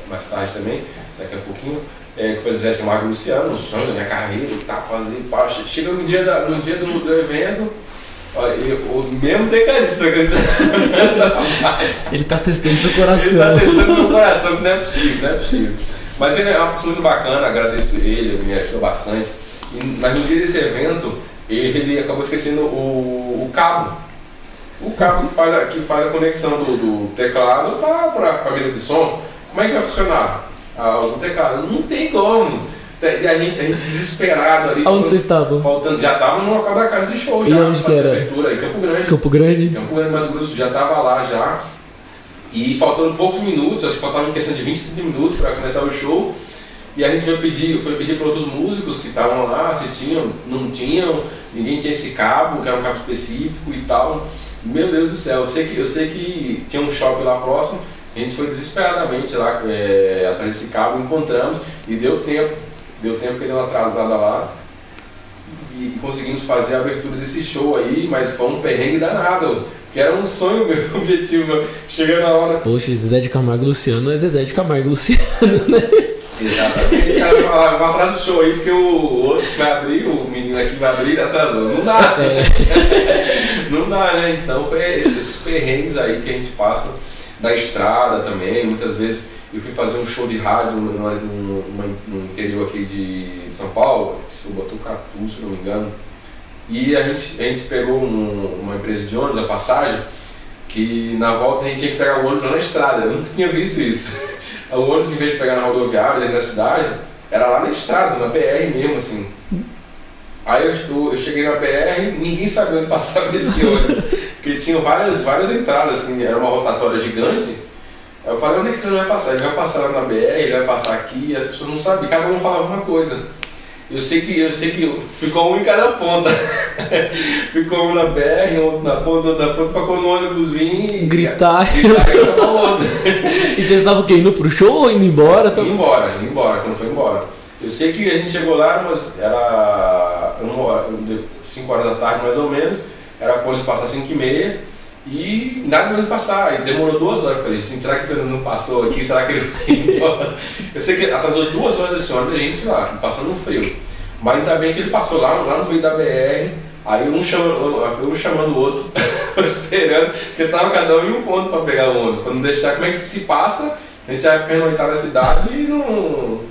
mais tarde também, daqui a pouquinho, é, que foi Zé Camargo Luciano, o sonho da minha carreira e tá, fazer, pá, chega no dia, da, no dia do, do evento, o mesmo tecladista, [LAUGHS] Ele tá testando seu coração. Ele tá testando seu coração, que não é possível, não é possível. Mas ele é uma pessoa muito bacana, agradeço ele, ele me ajudou bastante. mas no dia desse evento, ele acabou esquecendo o, o cabo. O cabo que faz a, que faz a conexão do, do teclado para a mesa de som. Como é que vai funcionar ah, o teclado? Não tem como. E a gente, a gente desesperado ali. Onde vocês estavam? Faltando, já estava no local da casa de show e já. onde que era? Abertura, em Campo Grande. Campo Grande. Campo Grande, Mato Grosso, já estava lá já. E faltando poucos minutos, acho que faltava em questão de 20, 30 minutos para começar o show. E a gente foi pedir, foi pedir para outros músicos que estavam lá, se tinham, não tinham, ninguém tinha esse cabo, que era um cabo específico e tal. Meu Deus do céu, eu sei que, eu sei que tinha um shopping lá próximo, a gente foi desesperadamente lá é, atrás desse cabo, encontramos e deu tempo Deu tempo que deu uma atrasada lá e conseguimos fazer a abertura desse show aí, mas foi um perrengue danado. Que era um sonho meu, [LAUGHS] objetivo. Chegando na hora. Poxa, Zezé de Camargo Luciano é Zezé de Camargo Luciano, né? [LAUGHS] Exatamente. Esse cara do show aí, porque o outro vai abrir, o menino aqui vai abrir, atrasou. Não dá. É. [LAUGHS] Não dá, né? Então foi esses perrengues aí que a gente passa da estrada também, muitas vezes eu fui fazer um show de rádio no, no, interior aqui de São Paulo, o Botucatu, se não me engano. E a gente, a gente pegou um, uma empresa de ônibus, a passagem, que na volta a gente tinha que pegar o ônibus lá na estrada. Eu nunca tinha visto isso. [LAUGHS] O ônibus, em vez de pegar na rodoviária dentro da cidade, era lá na estrada, na BR mesmo, assim. Aí eu, eu cheguei na BR, ninguém sabia onde passava [LAUGHS] esse ônibus. Porque tinham várias, várias entradas, assim, era uma rotatória gigante Aí eu falei, onde é que você vai passar? Ele vai passar lá na BR, ele vai passar aqui, e as pessoas não sabiam, cada um falava uma coisa. Eu sei que, eu sei que ficou um em cada ponta. [LAUGHS] ficou um na BR, outro na ponta, outro na ponta, pra quando o ônibus vir gritar, [LAUGHS] gritar e o outro. [LAUGHS] e vocês estavam o quê? Indo pro show ou indo embora? Indo embora, indo embora, quando foi embora. Eu sei que a gente chegou lá, mas era 5 horas da tarde mais ou menos, era para eles passar 5 e meia. E nada mais passar. E demorou duas horas. Eu falei, gente, será que você não passou aqui? Será que ele foi [LAUGHS] embora? Eu sei que atrasou duas horas desse ônibus, a gente lá, passando no frio. Mas ainda bem que ele passou lá, lá no meio da BR. Aí um chamando, um chamando o outro, [LAUGHS] esperando, porque tava cada um em um ponto para pegar o ônibus, para não deixar como é que se passa, a gente vai pernoitar na cidade e não.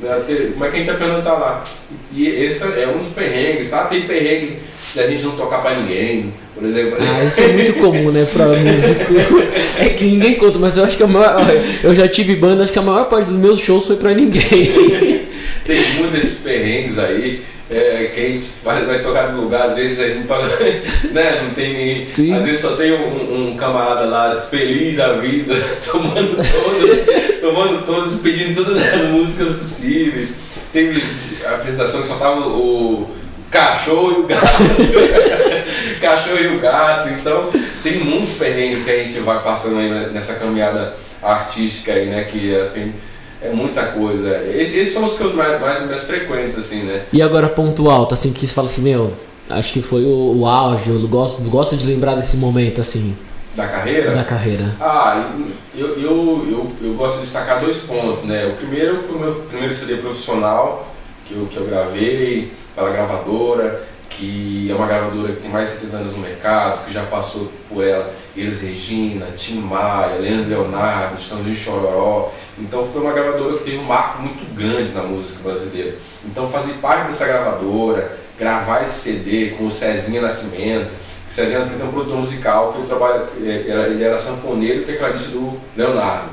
Né, como é que a gente vai pernoitar lá? E esse é um dos perrengues, tá? Tem perrengue de a gente não tocar para ninguém, por exemplo. Ah, isso é muito comum, né, pra músico. [LAUGHS] É que ninguém conta, mas eu acho que a maior. Eu já tive banda, acho que a maior parte dos meus shows foi pra ninguém. [LAUGHS] Tem muitos perrengues aí. É, que a gente vai, vai tocar no lugar, às vezes a gente não, toca, [LAUGHS] né, não tem ninguém. Sim. Às vezes só tem um, um, camarada lá feliz da vida, tomando todas, tomando todas, pedindo todas as músicas possíveis. Teve a apresentação que só tava o cachorro e o gato. [LAUGHS] cachorro e o gato. Então, tem muitos perrengues que a gente vai passando aí nessa caminhada artística aí, né? Que é, tem, é muita coisa. Esses, esses, são os que eu mais, mais, mais frequentes, assim, né? E agora ponto alto, assim, que você fala assim, meu, acho que foi o, o auge, eu gosto, gosto de lembrar desse momento, assim. Da carreira? Da carreira. Ah, eu, eu, eu, eu gosto de destacar dois pontos, né? O primeiro foi o meu primeiro CD profissional, que eu, que eu gravei pela gravadora, que é uma gravadora que tem mais de 70 anos no mercado, que já passou por ela Elis Regina, Tim Maia, Leandro Leonardo, Estãozinho Chororó. Então foi uma gravadora que teve um marco muito grande na música brasileira. Então fazer parte dessa gravadora, gravar esse CD com o Cezinha Nascimento, Cezinha tem um produtor musical que eu trabalho, é, ele era sanfoneiro e tecladista do Leonardo.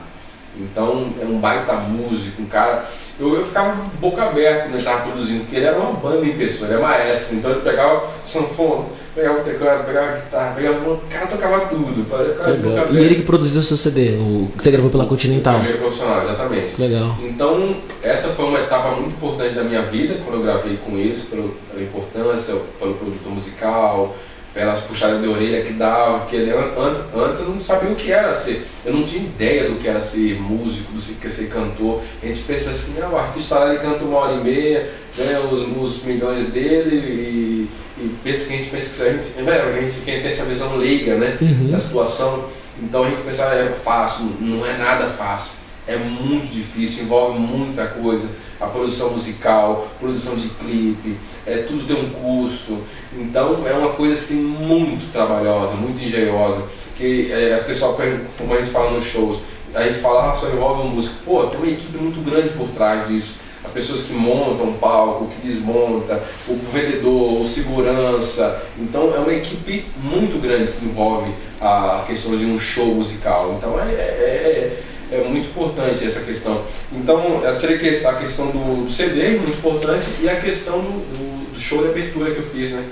Então é um baita músico, um cara. Eu, eu ficava boca aberta quando ele estava produzindo, porque ele era uma banda em pessoa, ele é maestro, então ele pegava sanfona, pegava o teclado, pegava a guitarra, pegava. O cara tocava tudo. E ele que produziu o seu CD, o que você gravou pela Continental? O primeiro profissional, exatamente. Legal. Então, essa foi uma etapa muito importante da minha vida, quando eu gravei com eles, pela, pela importância, pelo produtor musical pelas puxadas de orelha que dava, porque antes, antes eu não sabia o que era ser, eu não tinha ideia do que era ser músico, do que era ser cantor. A gente pensa assim, ah, o artista lá ele canta uma hora e meia, ganha os, os milhões dele e, e, pensa que a gente pensa que [LAUGHS] a gente, né, a gente quem tem essa visão leiga né, uhum. da situação, então a gente pensa, ah, é fácil, não é nada fácil. É muito difícil, envolve muita coisa a produção musical, produção de clipe, é, tudo tem um custo. Então é uma coisa assim muito trabalhosa, muito engenhosa, que é, as pessoas, como a gente fala nos shows, a gente fala, ah, só envolve um músico. Pô, tem uma equipe muito grande por trás disso. As pessoas que montam o palco, que desmonta, o vendedor, o segurança. Então é uma equipe muito grande que envolve a questão de um show musical. Então é, é, é muito importante essa questão. Então, seria que a questão do, do CD é muito importante e a questão do, do, show de abertura que eu fiz, né?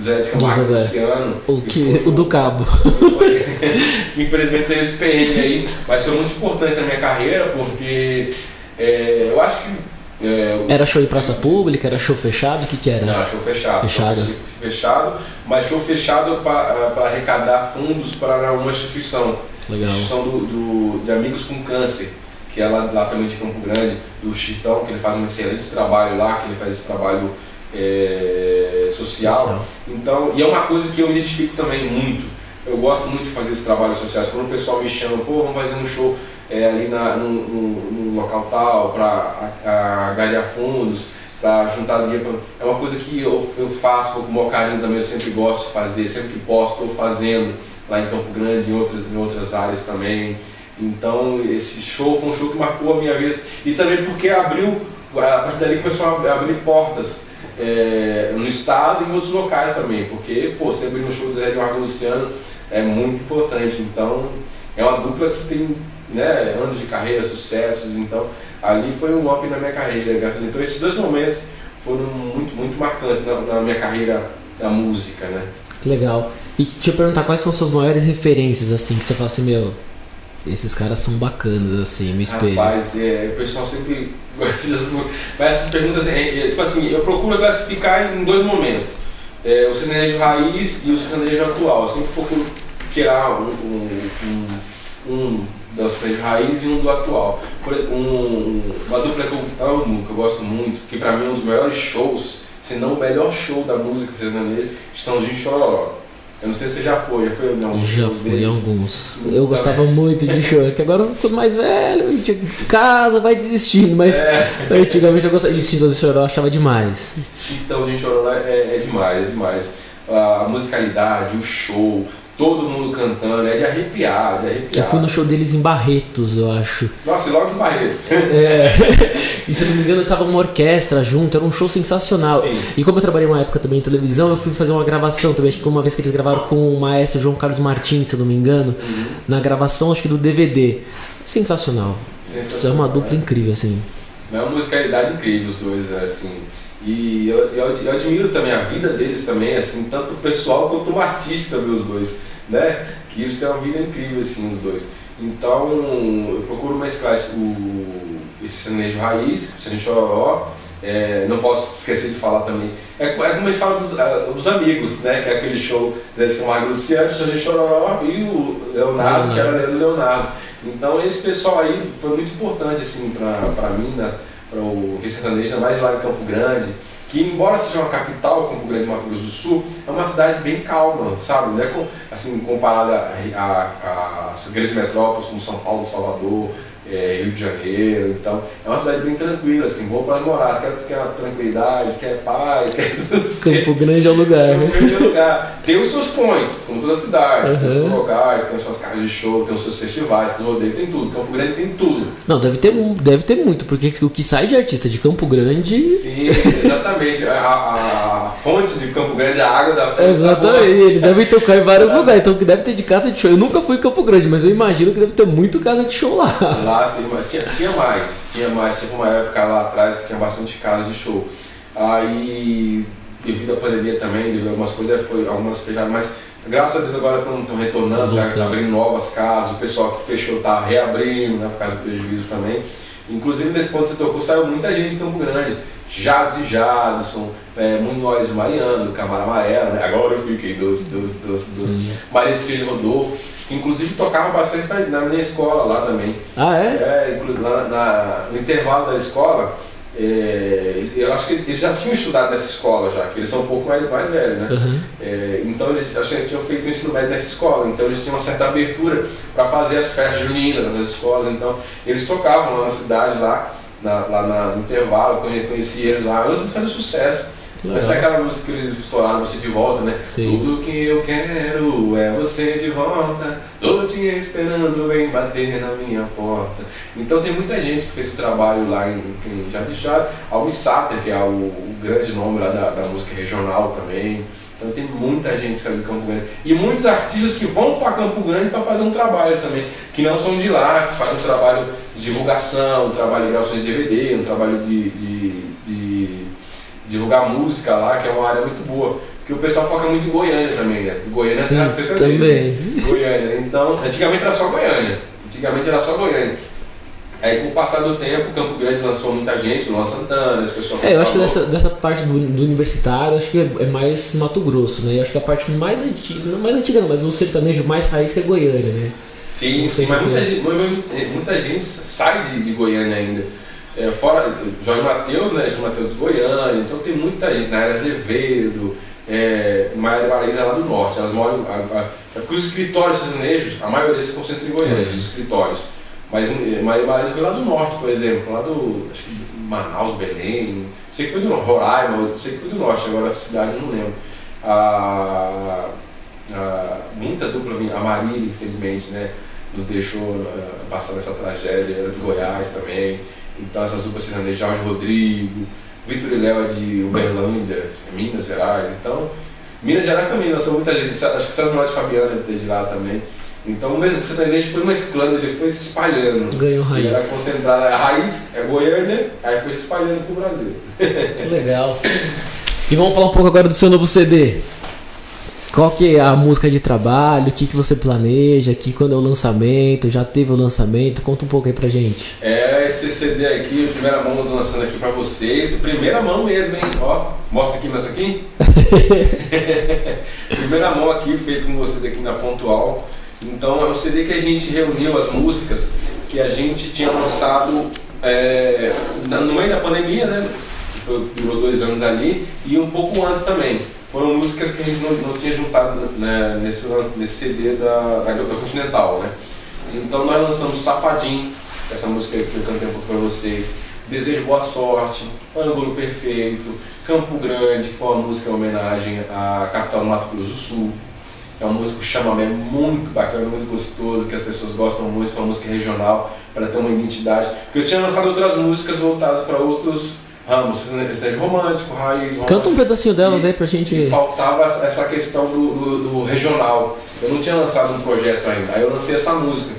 Zé de Camargo Luciano. O, que, o do Cabo. [LAUGHS] que infelizmente tem esse PN aí, mas foi muito importante na minha carreira, porque é, eu acho que. É, era show em praça pública, era show fechado? O que, que era? Não, show fechado. Fechado. Show fechado, mas show fechado para arrecadar fundos para uma instituição. Legal. Instituição do, do, de Amigos com Câncer, que é lá, lá também de Campo Grande, do Chitão, que ele faz um excelente trabalho lá, que ele faz esse trabalho é, social. social. Então, e é uma coisa que eu me identifico também muito. Eu gosto muito de fazer esses trabalhos sociais. Quando o pessoal me chama, pô, vamos fazer um show é, ali na, no, no, no, local tal, para ganhar fundos, para juntar dinheiro. É uma coisa que eu, eu faço com o maior carinho também, eu sempre gosto de fazer, sempre que posso, estou fazendo lá em Campo Grande, em outras, em outras áreas também. Então esse show foi um show que marcou a minha vida e também porque abriu, a partir dali começou a abrir portas é, no estado e em outros locais também, porque pô, você abrir um show do Zé Eduardo Luciano é muito importante. Então é uma dupla que tem né, anos de carreira, sucessos, então ali foi um up na minha carreira, graças a Deus. Então esses dois momentos foram muito, muito marcantes na, na minha carreira da música, né? Que legal. E te perguntar quais são suas maiores referências, assim, que você fala assim, meu, esses caras são bacanas, assim, me espelho. Rapaz, é, o pessoal sempre faz essas perguntas, é, é, tipo assim, eu procuro classificar em dois momentos. É, o sertanejo raiz e o sertanejo atual. Eu sempre procuro tirar um, um, um, um do sertanejo raiz e um do atual. Por exemplo, um, uma dupla que eu amo, que eu gosto muito, que pra mim é um dos melhores shows, se não o melhor show da música sertaneja, Estãozinho Chororó. Eu não sei se você já foi, já foi não? Já fui alguns. Eu gostava muito de show, que agora eu tô mais velho, gente casa, vai desistindo, mas é. [LAUGHS] antigamente eu gostava de Chitão de Choró, achava demais. Chitão de Choró é, é demais, é demais. A musicalidade, o show, todo mundo cantando, é de arrepiar, de arrepiar. Eu fui no show deles em Barretos, eu acho. Nossa, logo em Barretos. É. [LAUGHS] e se eu não me engano, tava uma orquestra junto, era um show sensacional. Sim. E como eu trabalhei uma época também em televisão, eu fui fazer uma gravação também, acho que uma vez que eles gravaram com o maestro João Carlos Martins, se eu não me engano, uhum. na gravação, acho que do DVD. Sensacional. Sensacional Isso é uma dupla é. incrível, assim. É uma musicalidade incrível os dois, é, assim. E eu, eu, eu, admiro também a vida deles também, assim, tanto o pessoal quanto o artista também, os dois, né? Que eles têm uma vida incrível, assim, os dois. Então, eu procuro mesclar esse, o, esse sertanejo raiz, o sertanejo chororó, é, não posso esquecer de falar também. É, é como a gente fala dos, uh, dos, amigos, né? Que é aquele show Zé de Camargo Luciano, Sertanejo Chororó e o Leonardo, que era Leandro Leonardo. Então, esse pessoal aí foi muito importante, assim, para mim, né? para o Vicentanejo, mais lá em Campo Grande, que embora seja uma capital, Campo Grande, Mato Grosso do Sul, é uma cidade bem calma, sabe? Não é com, assim, comparada a grandes metrópoles como São Paulo, Salvador, é, Rio de Janeiro, então é uma cidade bem tranquila, assim, boa para morar, quer, quer tranquilidade, quer paz, [LAUGHS] quer Campo Grande é o lugar. Campo Grande é o lugar. Tem os seus pontos, como toda cidade, uhum. tem os seus locais, tem as suas casas de show, tem os seus festivais, tem rodeio, tem tudo. Campo Grande tem tudo. Não, deve ter, deve ter muito, porque o que sai de artista de Campo Grande. Sim, exatamente. a, a, fonte de Campo Grande, a água da fonte. Tá exatamente, eles devem tocar em vários lugares, então que deve ter de casa de show. Eu nunca fui em Campo Grande, mas eu imagino que deve ter muito casa de show lá. Lá tinha, tinha mais, tinha mais, tinha uma época lá atrás que tinha bastante casas de show. Aí, devido à pandemia também, devido a algumas coisas, foi algumas fecharam, mas graças a Deus agora estão retornando, tá abrindo novas casas, o pessoal que fechou está reabrindo, né, por causa do prejuízo também. Inclusive nesse ponto que você tocou, saiu muita gente de Campo Grande. Jades e Jadson, é, Munhoz e Mariano, Camara Amarela, né? agora eu fiquei dos, dos, dos, dos Maricílio Rodolfo inclusive tocava bastante na, minha escola lá também. Ah, é? É, lá na, no intervalo da escola, é, eu acho que eles já tinham estudado nessa escola já, que eles são um pouco mais, mais velhos, né? Uhum. É, então eles acho que eles tinham feito o ensino médio nessa escola, então eles tinham uma certa abertura para fazer as festas juninas nas escolas, então eles tocavam lá na cidade, lá, na, lá na, no intervalo, eu conheci eles lá, antes de fazer sucesso. Mas é aquela música que eles estouraram você de volta, né? Sim. Tudo que eu quero é você de volta. Tô te esperando, vem bater na minha porta. Então tem muita gente que fez o trabalho lá em, em. Almi Sater, que é o, o, grande nome lá da, da música regional também. Então tem muita gente que saiu de Campo Grande. E muitos artistas que vão para Campo Grande para fazer um trabalho também. Que não são de lá, que fazem um trabalho de divulgação, um trabalho de gravação de DVD, um trabalho de, de divulgar música lá, que é uma área muito boa. Porque o pessoal foca muito em Goiânia também, né? Porque Goiânia Sim, é também. Goiânia. Então, antigamente era só Goiânia. Antigamente era só Goiânia. Aí com o passar do tempo, Campo Grande lançou muita gente, Luan Santana, esse pessoal. É, eu acho que dessa, dessa parte do, do universitário, acho que é, é, mais Mato Grosso, né? Eu acho que a parte mais antiga, não mais antiga não, mas o sertanejo mais raiz que é Goiânia, né? Sim, sim mas muita gente, muita gente sai de, de Goiânia ainda. É, fora Jorge Matheus, né? Jorge Matheus do Goiânia, então tem muita gente, na área Azevedo, é, Maria Baliza lá do norte, elas moram. A, a, porque os escritórios sertanejos, a maioria se concentra em Goiânia, é. os escritórios. Mas é, Maria Baliza veio lá do norte, por exemplo, lá do. Acho que Manaus, Belém, sei que foi do Roraima, sei que foi do norte, agora a cidade não lembro. A, a, muita dupla, a Marília, infelizmente, né? Nos deixou uh, passar essa tragédia, era de Goiás também. Então essas duplas sertanejas, Jorge Rodrigo, Vitor e Léo é de Uberlândia, Minas Gerais. Então, Minas Gerais também lançou muita gente, acho que César Norte Fabiano deve ter de lá também. Então o mesmo sertanejo foi mesclando, ele foi se espalhando. Ganhou raiz. Ele era concentrado, a raiz é Goiânia, aí foi se espalhando pro Brasil. Legal. [LAUGHS] E vamos falar um pouco agora do seu novo CD. Qual que é a música de trabalho? O que, que você planeja aqui? Quando é o lançamento? Já teve o lançamento? Conta um pouco aí pra gente. É, esse CD aqui, primeira mão eu tô lançando aqui pra vocês. Primeira mão mesmo, hein? Ó, mostra aqui nessa aqui. [LAUGHS] primeira mão aqui, feito com vocês aqui na Pontual. Então é um CD que a gente reuniu as músicas que a gente tinha lançado é, no meio da pandemia, né? Que foi, durou dois anos ali, e um pouco antes também foram músicas que a gente não, não tinha juntado né, nesse, nesse CD da, da, da, Continental, né? Então nós lançamos Safadinho, essa música que eu cantei um pouco para vocês, Desejo Boa Sorte, Ângulo Perfeito, Campo Grande, que foi uma música em homenagem à capital do Mato Grosso do Sul, que é uma música chamamé muito bacana, muito gostoso, que as pessoas gostam muito, foi uma música regional, para ter uma identidade. Porque eu tinha lançado outras músicas voltadas para outros ramos, sertanejo romântico, raiz. Romântico, Canta um pedacinho delas aí pra gente. faltava essa questão do, do, do, regional. Eu não tinha lançado um projeto ainda. Aí eu lancei essa música.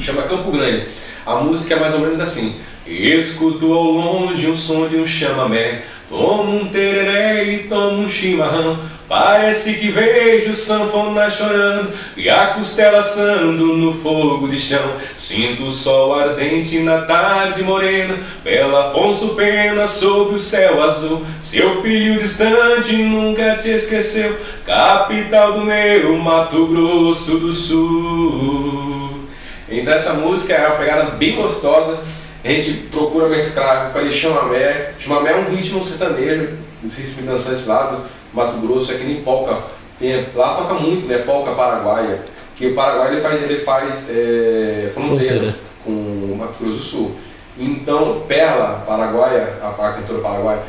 Chama Campo Grande. A música é mais ou menos assim. Escuto ao longe o som de um chamamé Tomo um tereré e tomo um chimarrão Parece que vejo sanfona chorando e a costela assando no fogo de chão. Sinto o sol ardente na tarde morena, Bela Afonso Pena sobre o céu azul. Seu filho distante nunca te esqueceu, capital do meu Mato Grosso do Sul. Então essa música é uma pegada bem gostosa. A gente procura mesclar, eu falei chamamé. Chamamé é um ritmo sertanejo, esse ritmo dançante lá do Mato Grosso, é que nem polca. Tem, lá toca muito, né? Polca paraguaia. Que o Paraguai ele faz, ele faz é, fronteira, fronteira, com no Mato Grosso do Sul. Então, Perla, paraguaia, a, a cantora paraguaia,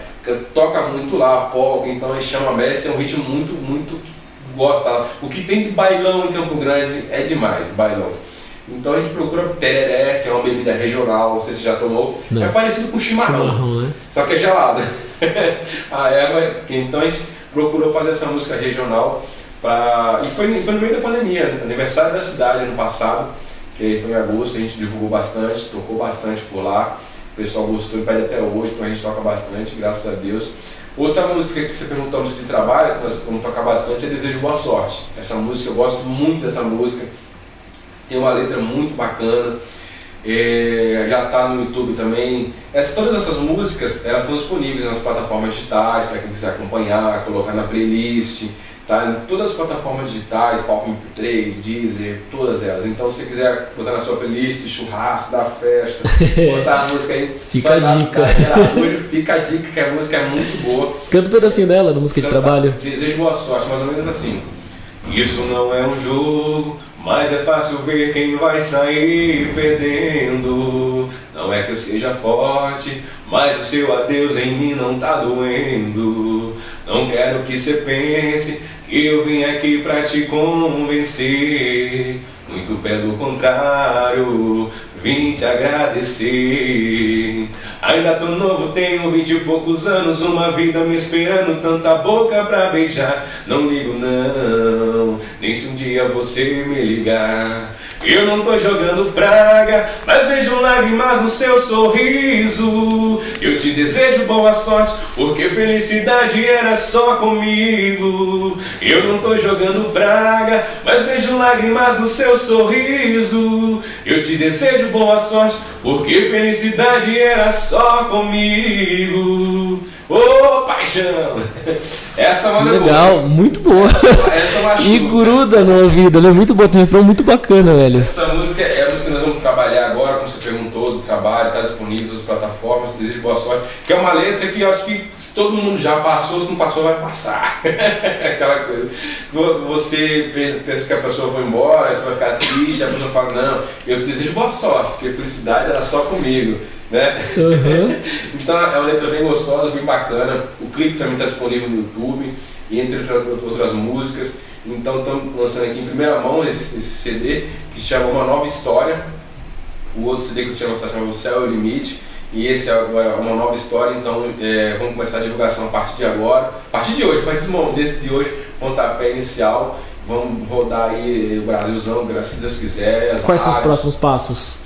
toca muito lá, polka, então a gente chama a Messi, é um ritmo muito, muito gosta. O que tem de bailão em Campo Grande é demais, bailão. Então a gente procura tereré, que é uma bebida regional, não sei se já tomou. Não. É parecido com chimarrão, chimarrão né? só que é gelado. [LAUGHS] a erva, então a gente procurou fazer essa música regional. Pra... E foi, foi no meio da pandemia, aniversário da cidade ano passado, que foi em agosto, a gente divulgou bastante, tocou bastante por lá. O pessoal gostou e pede até hoje, então a gente toca bastante, graças a Deus. Outra música que você perguntou, música de trabalho, que nós vamos tocar bastante, é Desejo Boa Sorte. Essa música, eu gosto muito dessa música, tem uma letra muito bacana, é, já está no YouTube também. Essa, todas essas músicas, elas são disponíveis nas plataformas digitais, para quem quiser acompanhar, colocar na playlist. Tá em todas as plataformas digitais, Palco MP3, Deezer, todas elas. Então se você quiser botar na sua playlist, churrasco, da festa, [LAUGHS] botar a música aí, fica a dica. fica a dica que a música é muito boa. Canta um pedacinho dela, da música de trabalho. Desejo boa sorte, mais ou menos assim. Isso não é um jogo, mas é fácil ver quem vai sair perdendo. Não é que eu seja forte, mas o seu adeus em mim não tá doendo. Não quero que você pense que eu vim aqui pra te convencer. Muito pelo contrário, vim te agradecer. Ainda tô novo, tenho vinte e poucos anos, uma vida me esperando, tanta boca pra beijar. Não ligo não, nem se um dia você me ligar. Eu não tô jogando praga, mas vejo lágrimas no seu sorriso. Eu te desejo boa sorte, porque felicidade era só comigo. Eu não tô jogando praga, mas vejo lágrimas no seu sorriso. Eu te desejo boa sorte, porque felicidade era só comigo. Ô oh, paixão! [LAUGHS] Essa manda Legal, boa. muito boa. Essa, essa [LAUGHS] e gruda no ouvido, ela é muito boa, tem um refrão muito bacana, velho. Essa música é a música que nós vamos trabalhar agora, como você perguntou, do trabalho, está disponível nas plataformas, desejo boa sorte. Que é uma letra que eu acho que todo mundo já passou, se não passou, vai passar. [LAUGHS] Aquela coisa. Você pensa que a pessoa foi embora, você vai ficar triste, a pessoa fala, não, eu desejo boa sorte, porque a felicidade era só comigo né? Uhum. [LAUGHS] então é uma letra bem gostosa, bem bacana. O clipe também está disponível no YouTube, entre outras músicas. Então estamos lançando aqui em primeira mão esse, esse, CD que se chama Uma Nova História. O outro CD que eu tinha lançado chama O Céu é o Limite. E esse é uma nova história, então é, vamos começar a divulgação a partir de agora. A partir de hoje, a partir desse de hoje, pontapé inicial. Vamos rodar aí o Brasilzão, se Deus quiser. Quais são os próximos passos?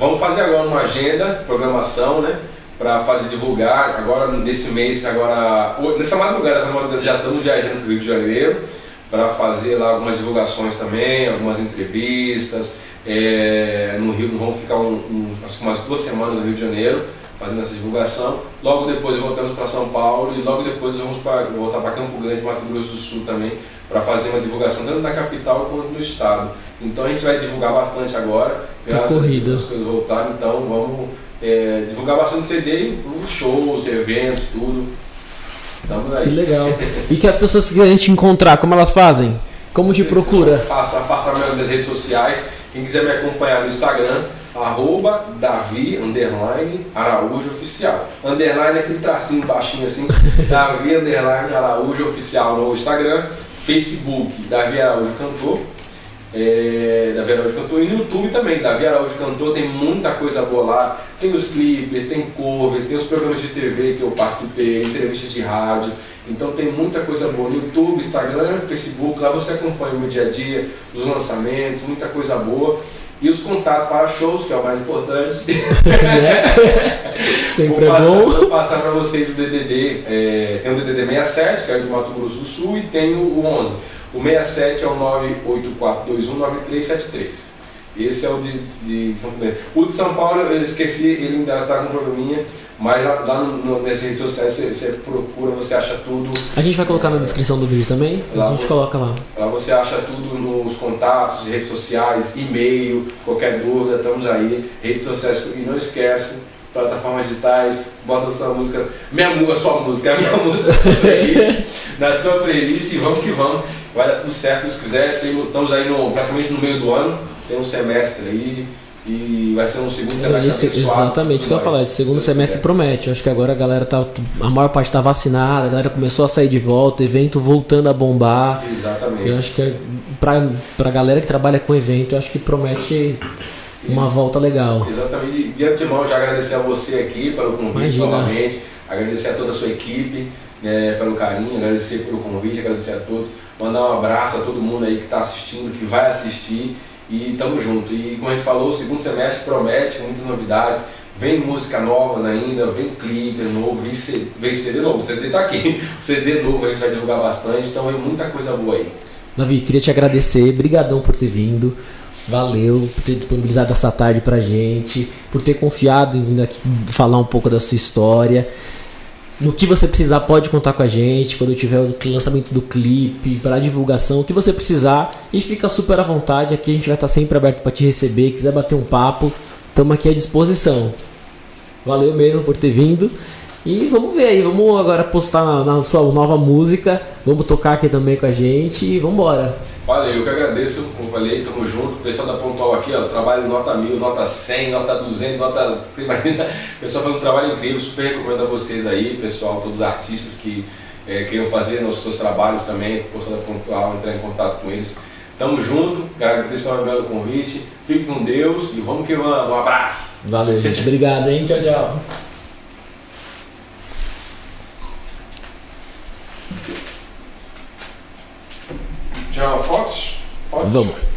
Vamos fazer agora uma agenda, programação, né? Para fazer divulgar agora nesse mês, agora nessa madrugada, já estamos viajando para o Rio de Janeiro para fazer lá algumas divulgações também, algumas entrevistas. É, no Rio vamos ficar um, um, umas duas semanas no Rio de Janeiro fazendo essa divulgação. Logo depois voltamos para São Paulo e logo depois vamos pra, voltar para Campo Grande, Mato Grosso do Sul também, para fazer uma divulgação tanto na capital quanto no estado. Então a gente vai divulgar bastante agora, graças a Deus as coisas voltaram, então vamos é, divulgar bastante CD, os shows, eventos, tudo. Que legal. e que as pessoas que quiserem te encontrar, como elas fazem? Como te procura? Passa, passa nas redes sociais. Quem quiser me acompanhar no Instagram, arroba Davi, underline, Araújo Oficial. Underline é aquele tracinho baixinho assim, [LAUGHS] Davi, underline, Araújo Oficial no Instagram. Facebook, Davi Araújo Cantor é, Davi Araújo Cantor e no YouTube também, Davi Araújo Cantor, tem muita coisa boa lá. Tem os clipes, tem covers, tem os programas de TV que eu participei, entrevistas de rádio. Então tem muita coisa boa no YouTube, Instagram, Facebook, lá você acompanha o meu dia a dia, os lançamentos, muita coisa boa. E os contatos para shows, que é o mais importante. É. [LAUGHS] Sempre vou é passar, bom. Vou passar para vocês o DDD. É, tem o DDD 67, que é do Mato Grosso do Sul, e tem o 11. O 67 é o 984219373. Esse é o de, de, O de São Paulo eu esqueci, ele ainda está com um probleminha, mas lá, lá no, nessas redes sociais você, você, procura, você acha tudo. A gente vai colocar na descrição do vídeo também? Lá a gente coloca lá. Lá você acha tudo nos contatos, redes sociais, e-mail, qualquer dúvida, estamos aí, redes sociais. E não esquece, plataformas digitais, bota sua música, minha música, sua música, minha [LAUGHS] música na sua playlist, na sua playlist e vamos que vamos, vai dar tudo certo se quiser, estamos aí no, praticamente no meio do ano, tem um semestre aí, E vai ser um segundo semestre Esse, abençoado exatamente, isso que eu ia falar. Esse segundo semestre quiser. promete. Acho que agora a galera tá. A maior parte tá vacinada, a galera começou a sair de volta, evento voltando a bombar. Exatamente. Eu acho que é pra, pra galera que trabalha com evento, eu acho que promete uma volta legal. Exatamente. De- De antemão, já agradecer a você aqui pelo convite Imagina. novamente, agradecer a toda a sua equipe né, pelo carinho, agradecer pelo convite, agradecer a todos, mandar um abraço a todo mundo aí que está assistindo, que vai assistir e tamo junto. E como a gente falou, o segundo semestre promete muitas novidades. Vem música novas ainda, vem clipe novo, vem CD, vem CD novo, o CD tá aqui, [LAUGHS] o CD novo a gente vai divulgar bastante, então vem muita coisa boa aí. Davi, queria te agradecer, brigadão por ter vindo. Valeu por ter disponibilizado essa tarde pra gente, por ter confiado em vir aqui falar um pouco da sua história. No que você precisar, pode contar com a gente. Quando tiver o lançamento do clipe, para divulgação, o que você precisar. E fica super à vontade. Aqui a gente vai estar sempre aberto para te receber. Quiser bater um papo, estamos aqui à disposição. Valeu mesmo por ter vindo. E vamos ver aí, vamos agora postar na, na sua nova música. Vamos tocar aqui também com a gente e vamos embora. Valeu, eu que agradeço, como falei, tamo junto. O pessoal da Pontual aqui, ó, trabalho nota 1000, nota 100, nota 200, nota. [LAUGHS] Você imagina? O pessoal faz um trabalho incrível, super recomendo a vocês aí, pessoal, todos os artistas que eh, queriam fazer os seus trabalhos também, o pessoal da Pontual, entrar em contato com eles. Tamo junto, agradeço novamente pelo convite, fique com Deus e vamos que vamos. Um abraço. Valeu, gente. Obrigado, hein? Tchau, tchau. Já fotos? Fotos? Vamos.